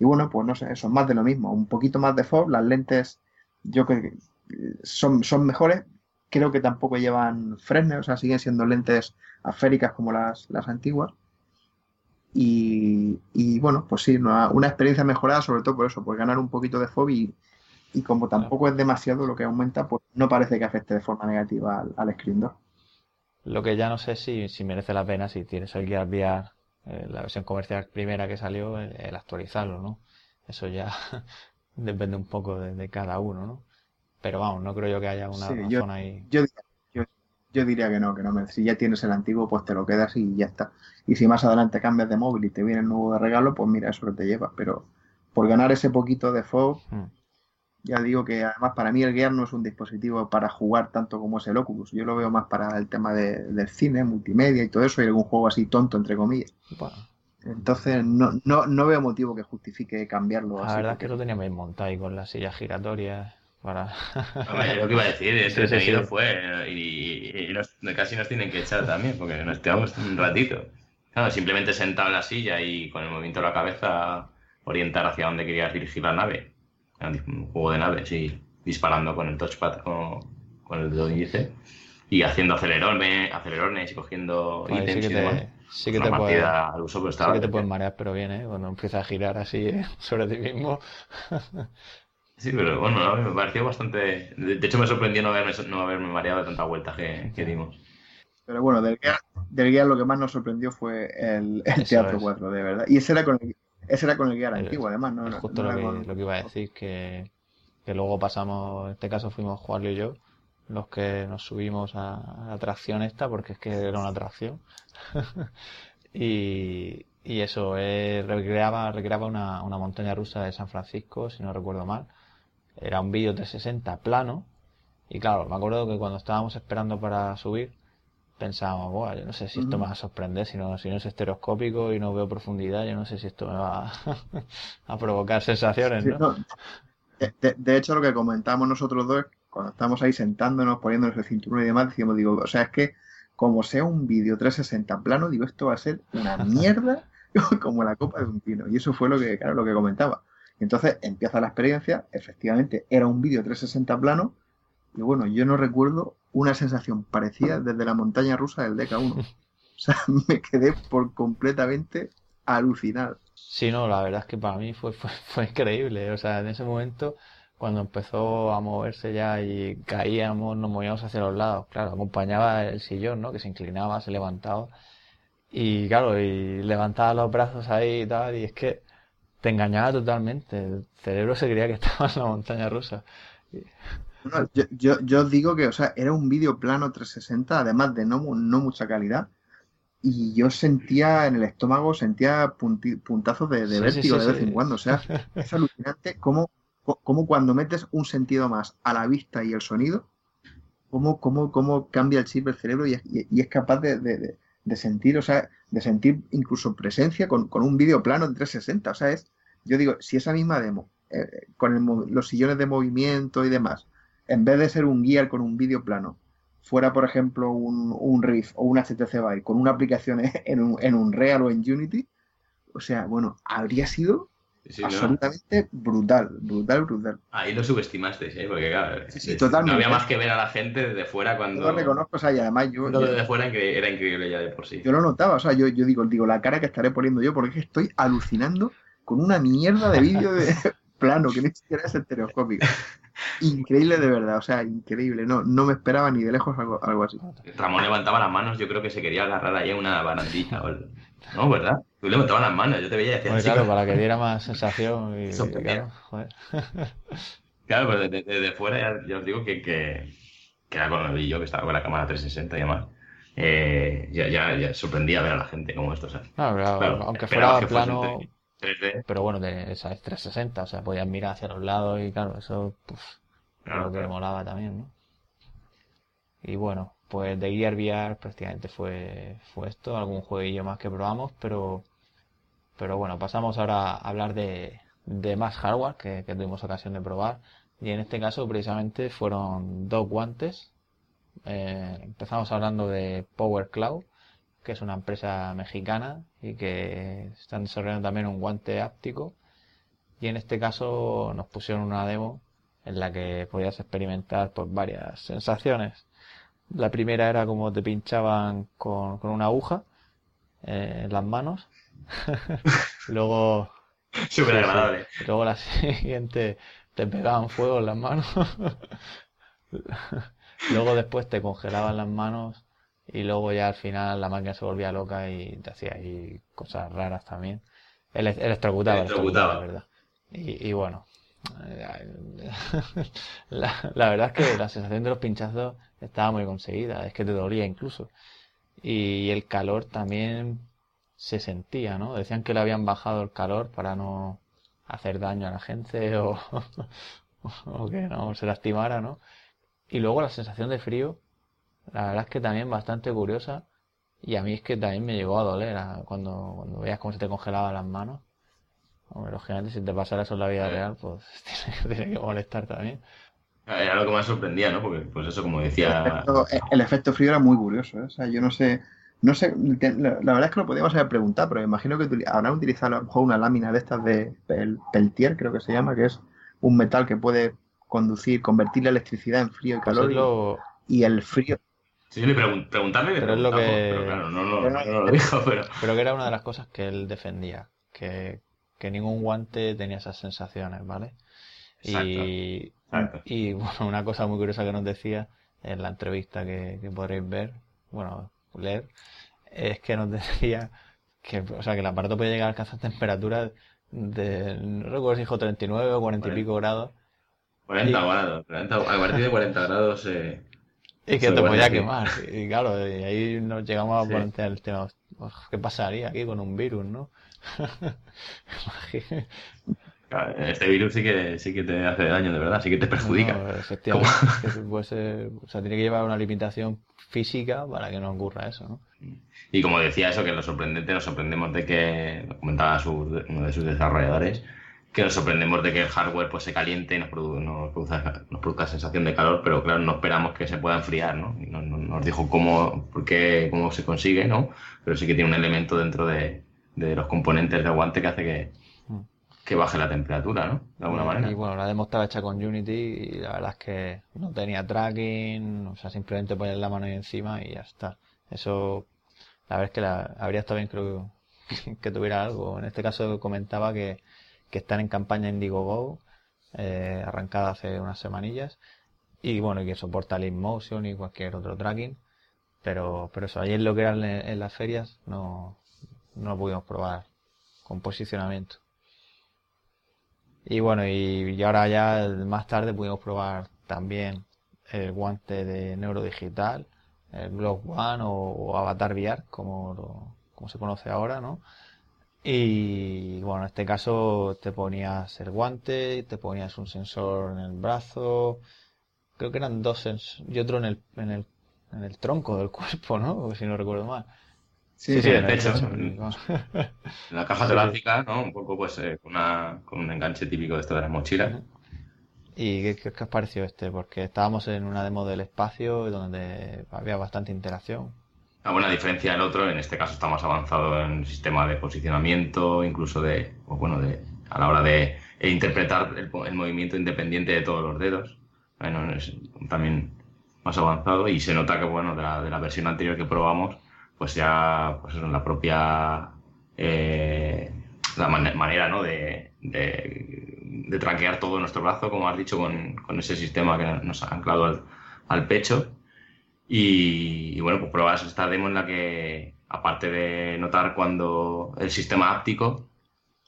bueno, pues no sé, eso es más de lo mismo, un poquito más de FOB, las lentes yo creo que son, son mejores, creo que tampoco llevan Fresnel, o sea, siguen siendo lentes aféricas como las, las antiguas. Y, y, bueno, pues sí, una, una, experiencia mejorada, sobre todo por eso, por ganar un poquito de FOB y, y como tampoco es demasiado lo que aumenta, pues no parece que afecte de forma negativa al, al Screen 2. Lo que ya no sé si, si merece la pena si tienes el Gear VR, eh, la versión comercial primera que salió, el, actualizarlo, ¿no? Eso ya depende un poco de, cada uno, ¿no? Pero vamos, no creo yo que haya una razón ahí. Yo, yo, diría que no, que no. Si ya tienes el antiguo, pues te lo quedas y ya está. Y si más adelante cambias de móvil y te viene el nuevo de regalo, pues mira, eso que te llevas. Pero por ganar ese poquito de FOB, hmm. Ya digo que además para mí el Gear no es un dispositivo para jugar tanto como es el Oculus. Yo lo veo más para el tema de, del cine, multimedia y todo eso, y algún juego así tonto, entre comillas. Entonces no, no, no veo motivo que justifique cambiarlo. La verdad es que lo teníamos montado ahí con las sillas giratorias. Para... lo que iba a decir, ese fue y, casi nos tienen que echar también, porque nos quedamos un ratito. Claro, simplemente sentado en la silla y con el movimiento de la cabeza orientar hacia dónde querías dirigir la nave un juego de naves y disparando con el touchpad con, con el dedo índice y haciendo acelerones, acelerones y cogiendo ítems sí que te, Sí que te al uso, pero sí que te puedes marear, pero bien, ¿eh? Cuando empieza a girar así ¿eh? sobre ti mismo. sí, pero bueno, me pareció bastante... De hecho, me sorprendió no haberme, no haberme mareado de tanta vuelta que, que dimos. Pero bueno, del guía, del guía lo que más nos sorprendió fue el, el Teatro 4, de verdad. Y ese era con el, ese era con el guía antiguo, además, ¿no? Justo lo, que, iba a decir, que, que, luego pasamos, en este caso fuimos Juan y yo, los que nos subimos a, la atracción esta, porque es que era una atracción. y, y eso, eh, recreaba, recreaba una, una montaña rusa de San Francisco, si no recuerdo mal. Era un vídeo 360 plano. Y claro, me acuerdo que cuando estábamos esperando para subir, pensábamos, bueno, yo no sé si esto me va a sorprender, si no, si no es estereoscópico y no veo profundidad, yo no sé si esto me va a, provocar sensaciones, ¿no? De, hecho, lo que comentamos nosotros dos, cuando estamos ahí sentándonos, poniéndonos el cinturón y demás, decimos, digo, o sea, es que como sea un vídeo 360 plano, digo, esto va a ser una mierda como la copa de un pino. Y eso fue lo que, claro, lo que comentaba. entonces empieza la experiencia, efectivamente, era un vídeo 360 plano, y bueno, yo no recuerdo una sensación parecida desde la montaña rusa del DK1. O sea, me quedé por completamente alucinado. Sí, no, la verdad es que para mí fue, fue, increíble. O sea, en ese momento, cuando empezó a moverse ya y caíamos, nos movíamos hacia los lados, claro, acompañaba el sillón, ¿no? Que se inclinaba, se levantaba. Y claro, y levantaba los brazos ahí y tal, y es que te engañaba totalmente. El cerebro se creía que estaba en la montaña rusa yo, yo, yo, digo que, o sea, era un vídeo plano 360, además de no, no mucha calidad. Y yo sentía en el estómago, sentía puntazos de, vértigo de vez en cuando. O sea, es alucinante cómo, cómo, cuando metes un sentido más a la vista y el sonido, cómo, cómo, cómo cambia el chip del cerebro y es, y es capaz de, de, de, sentir, o sea, de sentir incluso presencia con, con un vídeo plano en 360. O sea, es, yo digo, si esa misma demo, eh, con los sillones de movimiento y demás, en vez de ser un gear con un vídeo plano, fuera, por ejemplo, un, un Riff o un HTC Vive con una aplicación en un, en un Real o en Unity, o sea, bueno, habría sido absolutamente brutal, brutal, brutal. Ahí lo subestimaste, ¿eh? porque claro, sí, no había más que ver a la gente desde fuera cuando... Yo lo reconozco, o sea, y además yo... yo desde fuera era increíble ya de por sí. Yo lo notaba, o sea, yo, yo digo, digo, la cara que estaré poniendo yo, porque estoy alucinando con una mierda de vídeo de plano, que ni siquiera es estereoscópico. Increíble de verdad, o sea, increíble. No, no me esperaba ni de lejos algo, algo así. Ramón levantaba las manos, yo creo que se quería agarrar ahí a una barandilla. No, ¿verdad? Tú levantabas las manos, yo te veía y decía... claro, para que diera más sensación. Y, claro, claro, pero desde, fuera ya, os digo que, que, que, era con el yo que estaba con la cámara 360 y demás. Eh, ya, ya, ya, sorprendía ver a la gente como esto. ¿sabes? Claro, claro, aunque fuera plano... Pero bueno, de esa es 360, o sea, podías mirar hacia los lados y claro, eso pues, lo que molaba también, ¿no? Y bueno, pues de Gear VR prácticamente fue, fue esto, algún jueguillo más que probamos, pero, pero bueno, pasamos ahora a hablar de, de más hardware que, tuvimos ocasión de probar. Y en este caso precisamente fueron dos guantes. Eh, empezamos hablando de Power Cloud, que es una empresa mexicana y que están desarrollando también un guante áptico. Y en este caso nos pusieron una demo en la que podías experimentar pues, varias sensaciones. La primera era como te pinchaban con, una aguja eh, en las manos. luego. Súper agradable. Luego la siguiente te pegaban fuego en las manos. luego después te congelaban las manos y luego ya al final la máquina se volvía loca y te hacía ahí cosas raras también. El, electrocutaba, electrocutaba, la verdad. Y, bueno, la, verdad es que la sensación de los pinchazos estaba muy conseguida, es que te dolía incluso. Y el calor también se sentía, ¿no? Decían que le habían bajado el calor para no hacer daño a la gente o, o que no se lastimara, ¿no? Y luego la sensación de frío la verdad es que también bastante curiosa. Y a mí es que también me llegó a doler cuando, cuando veías cómo se te congelaban las manos. Hombre, lógicamente, si te pasara eso en la vida real, pues tiene, que molestar también. Era lo que más sorprendía, ¿no? Porque, pues eso, como decía... El efecto, frío era muy curioso, ¿eh? O sea, yo no sé... No sé, la, verdad es que lo podíamos haber preguntado, pero me imagino que habrán utilizado a lo mejor una lámina de estas de Peltier, creo que se llama, que es un metal que puede conducir, convertir la electricidad en frío y pues calor. y, el frío, Sí, le preguntarle pero es lo que... pero claro, no, no, no, lo dijo, pero... Pero que era una de las cosas que él defendía, que, que ningún guante tenía esas sensaciones, ¿vale? Y, y bueno, una cosa muy curiosa que nos decía en la entrevista que, que podréis ver, bueno, leer, es que nos decía que, o sea, que el aparato puede llegar a alcanzar temperaturas de, no recuerdo si dijo 39 o 40 y pico grados. 40 grados, a partir de 40 grados eh, y que te podía quemar. Y claro, y ahí nos llegamos a plantear el tema, ¿qué pasaría aquí con un virus, no? este virus sí que, sí que te hace daño, de verdad, sí que te perjudica. efectivamente, o sea, tiene que llevar una limitación física para que no ocurra eso, ¿no? Y como decía eso, que lo sorprendente, nos sorprendemos de que, comentaba uno de sus desarrolladores, que nos sorprendemos de que el hardware pues se caliente y nos, nos, produzca, nos produzca sensación de calor, pero claro, no esperamos que se pueda enfriar, ¿no? Y nos dijo cómo, por qué, cómo se consigue, ¿no? Pero sí que tiene un elemento dentro de, de los componentes de guante que hace que, mm. que baje la temperatura, ¿no? De alguna manera. Y bueno, la demo estaba hecha con Unity y la verdad es que no tenía tracking, o sea, simplemente poner la mano ahí encima y ya está. Eso, la verdad es que la, habría estado bien, creo, que tuviera algo. En este caso comentaba que que están en campaña Indiegogo, eh, arrancada hace unas semanillas, y bueno, y que soporta el InMotion y cualquier otro tracking, pero, pero eso, ayer lo que eran en, las ferias no, no lo pudimos probar con posicionamiento. Y bueno, y, ahora ya más tarde pudimos probar también el guante de neurodigital, el Block One o, Avatar VR, como, como se conoce ahora, ¿no? Y bueno, en este caso te ponías el guante, te ponías un sensor en el brazo, creo que eran dos sensores, y otro en el, en el, en el tronco del cuerpo, ¿no? Si no recuerdo mal. Sí, sí, en el pecho. En la caja torácica, ¿no? Un poco pues eh, con, una, con un enganche típico de esto de las mochilas. ¿Y qué, qué, os pareció este? Porque estábamos en una demo del espacio donde había bastante interacción. Una buena diferencia del otro, en este caso está más avanzado en el sistema de posicionamiento, incluso de, bueno, de a la hora de interpretar el, movimiento independiente de todos los dedos. Bueno, es también más avanzado y se nota que, bueno, de la, de la versión anterior que probamos, pues ya, pues eso, la propia eh, la manera, ¿no? De, de, de, traquear todo nuestro brazo, como has dicho, con, con ese sistema que nos ha anclado al, al pecho. Y, bueno, pues pruebas esta demo en la que, aparte de notar cuando el sistema áptico,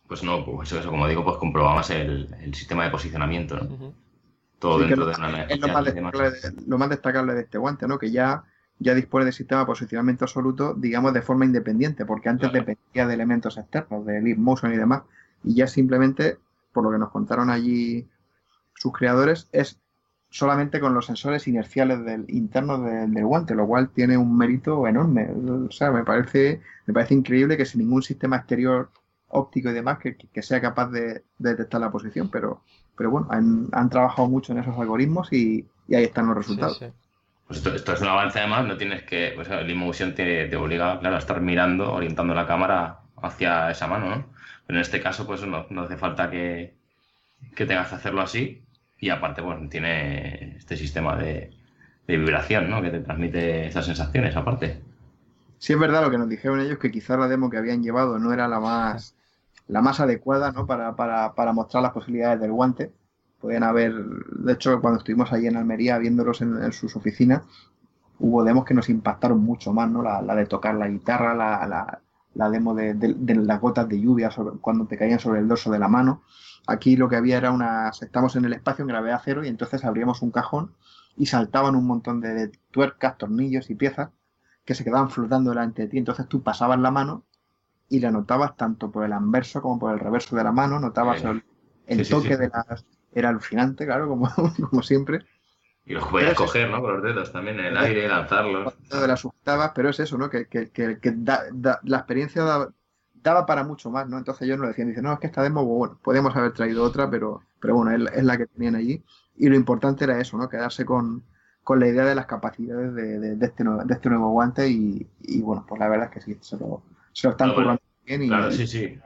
pues no, pues eso, como digo, pues comprobamos el, el sistema de posicionamiento, ¿no? Todo dentro de una Es lo más, destacable de, lo más destacable de este guante, ¿no? Que ya, ya dispone de sistema de posicionamiento absoluto, digamos, de forma independiente, porque antes dependía de elementos externos, de Leap Motion y demás, y ya simplemente, por lo que nos contaron allí sus creadores, es solamente con los sensores inerciales del, internos del, guante, lo cual tiene un mérito enorme. O sea, me parece, me parece increíble que sin ningún sistema exterior óptico y demás que, sea capaz de, detectar la posición, pero, pero bueno, han, trabajado mucho en esos algoritmos y, ahí están los resultados. Pues esto, es un avance además, no tienes que, pues el InMotion te, te obliga claro, a estar mirando, orientando la cámara hacia esa mano, ¿no? Pero en este caso, pues no, no hace falta que, que tengas que hacerlo así, y aparte, bueno, tiene este sistema de, vibración, ¿no? Que te transmite esas sensaciones, aparte. Sí, es verdad lo que nos dijeron ellos, que quizá la demo que habían llevado no era la más, la más adecuada, ¿no? Para, para, para mostrar las posibilidades del guante. Podían haber, de hecho, cuando estuvimos allí en Almería viéndolos en, sus oficinas, hubo demos que nos impactaron mucho más, ¿no? La, de tocar la guitarra, la, la, demo de, de, las gotas de lluvia sobre, cuando te caían sobre el dorso de la mano. Aquí lo que había era una... Estamos en el espacio en gravedad cero y entonces abríamos un cajón y saltaban un montón de, tuercas, tornillos y piezas que se quedaban flotando delante de ti. Entonces tú pasabas la mano y la notabas tanto por el anverso como por el reverso de la mano, notabas el, toque de las... Era alucinante, claro, como, como siempre. Y los podías coger, ¿no? Con los dedos también en el aire, lanzarlos. De las pero es eso, ¿no? Que, que, que, la experiencia da, daba para mucho más, ¿no? Entonces ellos nos decían, dicen, no, es que esta demo, bueno, podemos haber traído otra, pero, pero bueno, es, la que tenían allí. Y lo importante era eso, ¿no? Quedarse con, la idea de las capacidades de, este, nuevo, de este nuevo guante y, bueno, pues la verdad es que sí, se lo, se lo están currando bien. Y, claro, sí, sí.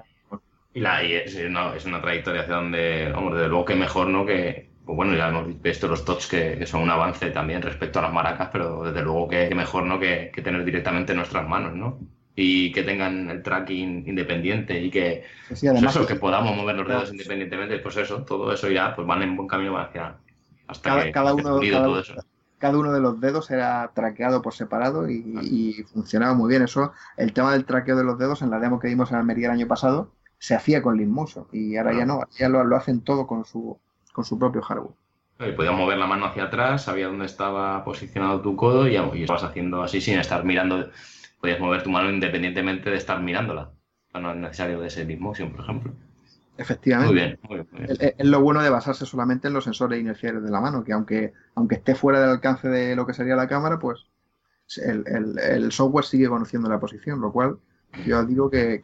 Y, la, es, una, es, una, trayectoria hacia donde, vamos, desde luego que mejor, ¿no? Que, pues bueno, ya hemos visto los touch que, son un avance también respecto a las maracas, pero desde luego que, mejor, ¿no? Que, que tener directamente en nuestras manos, ¿no? y que tengan el tracking independiente y que, pues eso, que podamos mover los dedos independientemente, pues eso, todo eso ya pues van en buen camino hacia hasta cada, que cada uno, todo eso. cada uno de los dedos era traqueado por separado y, funcionaba muy bien. Eso, el tema del traqueo de los dedos en la demo que vimos en Almería el año pasado, se hacía con Motion y ahora ya no, ya lo, hacen todo con su, con su propio hardware. Y podías mover la mano hacia atrás, sabía dónde estaba posicionado tu codo y, y estabas haciendo así sin estar mirando podías mover tu mano independientemente de estar mirándola. No es necesario de ese motion, por ejemplo. Efectivamente. Muy bien, muy bien. Es, lo bueno de basarse solamente en los sensores inerciales de la mano, que aunque, aunque esté fuera del alcance de lo que sería la cámara, pues el, software sigue conociendo la posición, lo cual yo digo que,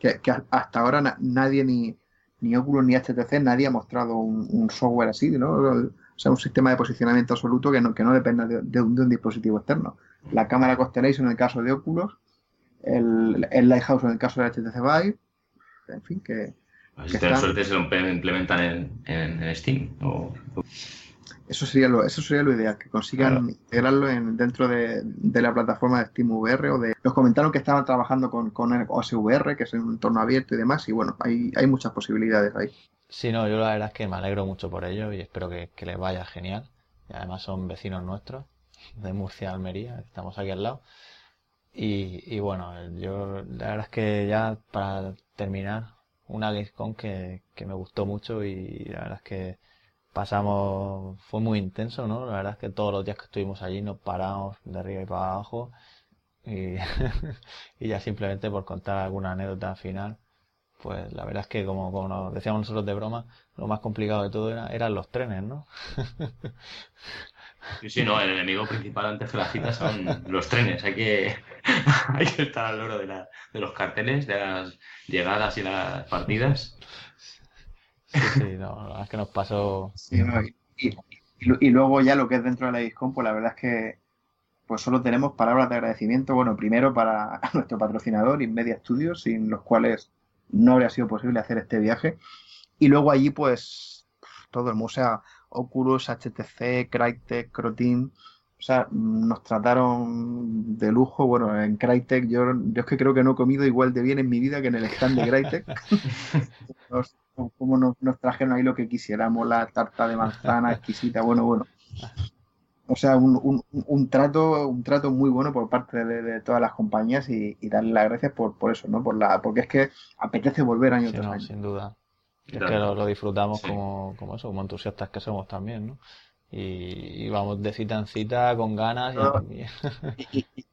hasta ahora nadie, ni, ni Oculus ni HTC, nadie ha mostrado un, software así, ¿no? O sea, un sistema de posicionamiento absoluto que no, que no dependa de, un, de un dispositivo externo. La cámara Constellation en el caso de Oculus el, el Lighthouse en el caso de HTC Vive, en fin, que... Si tienen suerte se lo implementan en, en, Steam. Eso sería lo, eso sería lo ideal, que consigan integrarlo en, dentro de, la plataforma de Steam VR o de. Nos comentaron que estaban trabajando con, con OSVR, que es un entorno abierto y demás, y bueno, hay, hay muchas posibilidades ahí. Sí, no, yo la verdad es que me alegro mucho por ello y espero que, que les vaya genial. Y además son vecinos nuestros, de Murcia, Almería, estamos aquí al lado. Y, bueno, yo la verdad es que ya para terminar, una Gamescom que, que me gustó mucho y la verdad es que pasamos, fue muy intenso, ¿no? La verdad es que todos los días que estuvimos allí nos paramos de arriba y para abajo y, y ya simplemente por contar alguna anécdota final, pues la verdad es que como, como nos decíamos nosotros de broma, lo más complicado de todo era, eran los trenes, ¿no? Sí, sí, no, el enemigo principal antes que la cita son los trenes. Hay que, hay que estar al loro de, la, de los carteles, de las llegadas y las partidas. Sí, no, es que nos pasó. y, luego ya lo que es dentro de la Discom, pues la verdad es que pues solo tenemos palabras de agradecimiento. Bueno, primero para nuestro patrocinador, Inmedia Studios, sin los cuales no habría sido posible hacer este viaje. Y luego allí, pues, todo el museo, Oculus, HTC, Crytek, Croteam, o sea, nos trataron de lujo. Bueno, en Crytek yo, yo es que creo que no he comido igual de bien en mi vida que en el stand de Crytek. como nos, nos, trajeron ahí lo que quisiéramos, la tarta de manzana exquisita, bueno, bueno. O sea, un, un, un trato un trato muy bueno por parte de, todas las compañías y, darle las gracias por, por eso, ¿no? Por la, porque es que apetece volver año tras año. Sin duda. Es que lo, disfrutamos como, como eso, como entusiastas que somos también, ¿no? Y, vamos de cita en cita con ganas. y, y,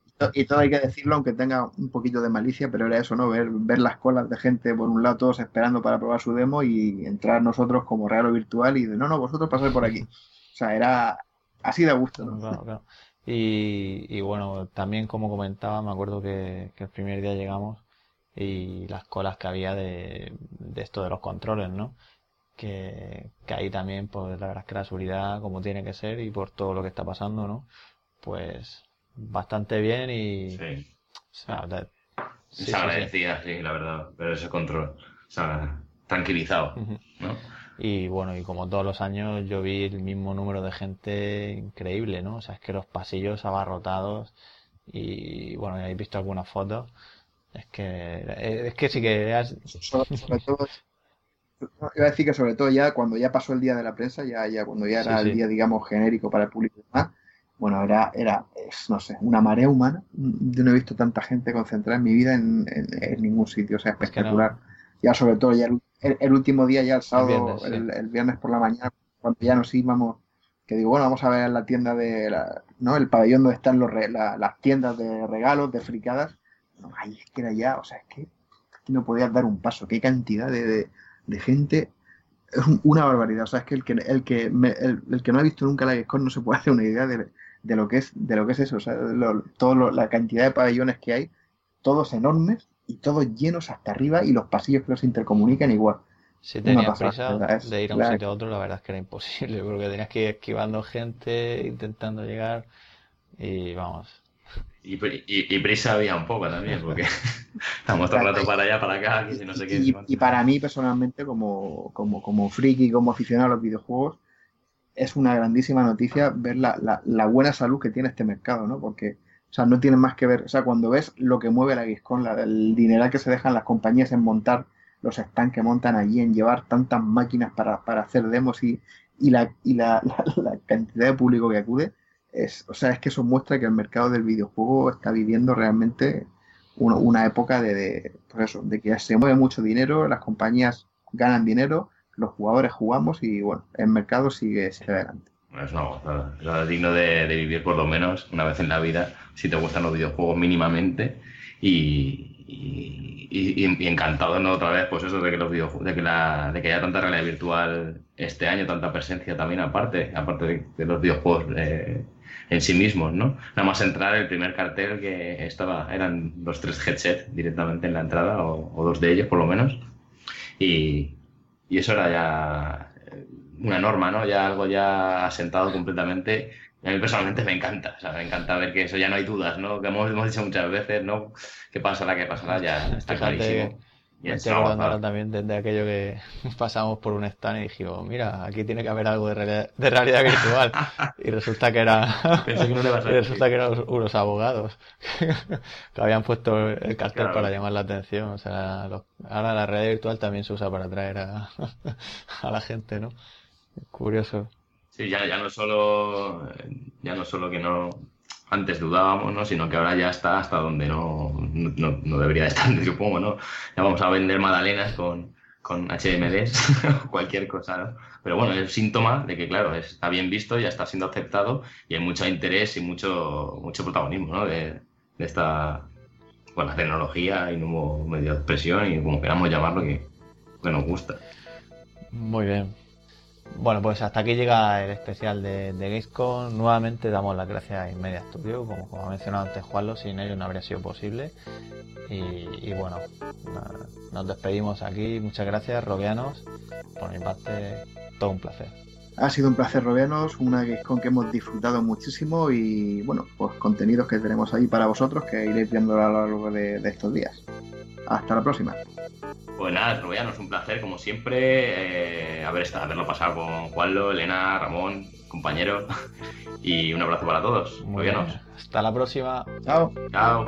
todo hay que decirlo, aunque tenga un poquito de malicia, pero era eso, ¿no? Ver, ver las colas de gente, por un lado, todos esperando para probar su demo y entrar nosotros como regalo virtual y de, no, no, vosotros pasáis por aquí. O sea, era así de gusto, ¿no? Claro, claro. Y, y, bueno, también como comentaba, me acuerdo que, que, el primer día llegamos y las colas que había de, de esto de los controles, ¿no? Que, que ahí también, pues la verdad es que la seguridad como tiene que ser y por todo lo que está pasando, ¿no? Pues bastante bien y... Sí. O sea, se agradecía, sí, la verdad, pero ese control, o sea, tranquilizado, ¿no? Y bueno, y como todos los años yo vi el mismo número de gente increíble, ¿no? O sea, es que los pasillos abarrotados y bueno, ya habéis visto algunas fotos. Es que, es que sí que... Sobre, todo, iba a decir que sobre todo ya cuando ya pasó el día de la prensa, ya, ya cuando ya era el día, digamos, genérico para el público y demás, bueno, era, era no sé, una marea humana. Yo no he visto tanta gente concentrada en mi vida en, ningún sitio, o sea, espectacular. Ya sobre todo ya el, último día, ya el sábado, el viernes, por la mañana, cuando ya nos íbamos, que digo, bueno, vamos a ver la tienda de, la, ¿no? El pabellón donde están los las tiendas de regalos, de fricadas. No, ahí es que era ya, o sea, es que, no podías dar un paso. Qué cantidad de, de, gente es una barbaridad. O sea, es que el que, el que, el, que no ha visto nunca la Gamescom no se puede hacer una idea de, de lo que es de lo que es eso, o sea, todo la cantidad de pabellones que hay, todos enormes y todos llenos hasta arriba y los pasillos que los intercomunican igual. Si tenías prisa de ir a un sitio a otro, la verdad es que era imposible, porque tenías que ir esquivando gente, intentando llegar y vamos. Y, y, prisa había un poco también, porque estamos todo el rato para allá, para acá, y no sé qué. Y, para mí, personalmente, como, como, como friki, como aficionado a los videojuegos, es una grandísima noticia ver la, la, buena salud que tiene este mercado, ¿no? Porque, o sea, no tiene más que ver, o sea, cuando ves lo que mueve la Giscon, el dinero que se dejan las compañías en montar los stands que montan allí, en llevar tantas máquinas para, hacer demos y, y, la, y la, la, cantidad de público que acude, es, o sea, es que eso muestra que el mercado del videojuego está viviendo realmente una, una época de, de, pues eso, de que se mueve mucho dinero, las compañías ganan dinero los jugadores jugamos y bueno, el mercado sigue, adelante. Es una gozada. Es digno de, vivir por lo menos una vez en la vida, si te gustan los videojuegos mínimamente. Y, y, encantado, ¿no? Otra vez, pues eso, de que los videojuegos, de que, la, de que haya tanta realidad virtual este año, tanta presencia también aparte, aparte de, los videojuegos eh, en sí mismos, ¿no? Nada más entrar, el primer cartel que estaba, eran los tres headsets directamente en la entrada, o, o dos de ellos por lo menos. Y, y eso era ya eh, una norma, ¿no? Ya algo ya asentado completamente. a mí personalmente me encanta, o sea, me encanta ver que eso ya no hay dudas, ¿no? Que hemos, hemos dicho muchas veces, ¿no? ¿Qué pasará, qué pasará? Ya está clarísimo. Y me estoy acordando también de, aquello que pasamos por un stand y dijimos, mira, aquí tiene que haber algo de realidad, de realidad virtual. y resulta que era, Pensé que no le a resulta que eran unos abogados que habían puesto el cartel para llamar la atención. O sea, ahora la realidad virtual también se usa para atraer a, a la gente, ¿no? Curioso. Sí, ya, ya no solo, ya no solo que no, antes dudábamos, ¿no? Sino que ahora ya está hasta donde no, no, no debería estar, supongo, ¿no? Ya vamos a vender magdalenas con, con HMDs o cualquier cosa, ¿no? Pero bueno, es síntoma de que, claro, está bien visto, ya está siendo aceptado y hay mucho interés y mucho, mucho protagonismo, ¿no? De, esta, bueno, tecnología y nuevo medio de expresión y como queramos llamarlo, que, que nos gusta. Muy bien. Bueno, pues hasta aquí llega el especial de, de Nuevamente damos las gracias a Inmedia Studio, como, como ha mencionado antes Juanlo, sin ellos no habría sido posible. Y, bueno, nos despedimos aquí. Muchas gracias, Robianos. Por mi parte, todo un placer. Ha sido un placer rodearnos, una con que hemos disfrutado muchísimo y bueno, pues contenidos que tenemos ahí para vosotros que iréis viendo a lo largo de, estos días. Hasta la próxima. Pues nada, Robianos, un placer como siempre eh, haber estado, haberlo pasado con Juanlo, Elena, Ramón, compañero y un abrazo para todos. Muy bien. Hasta la próxima. Chao. Chao.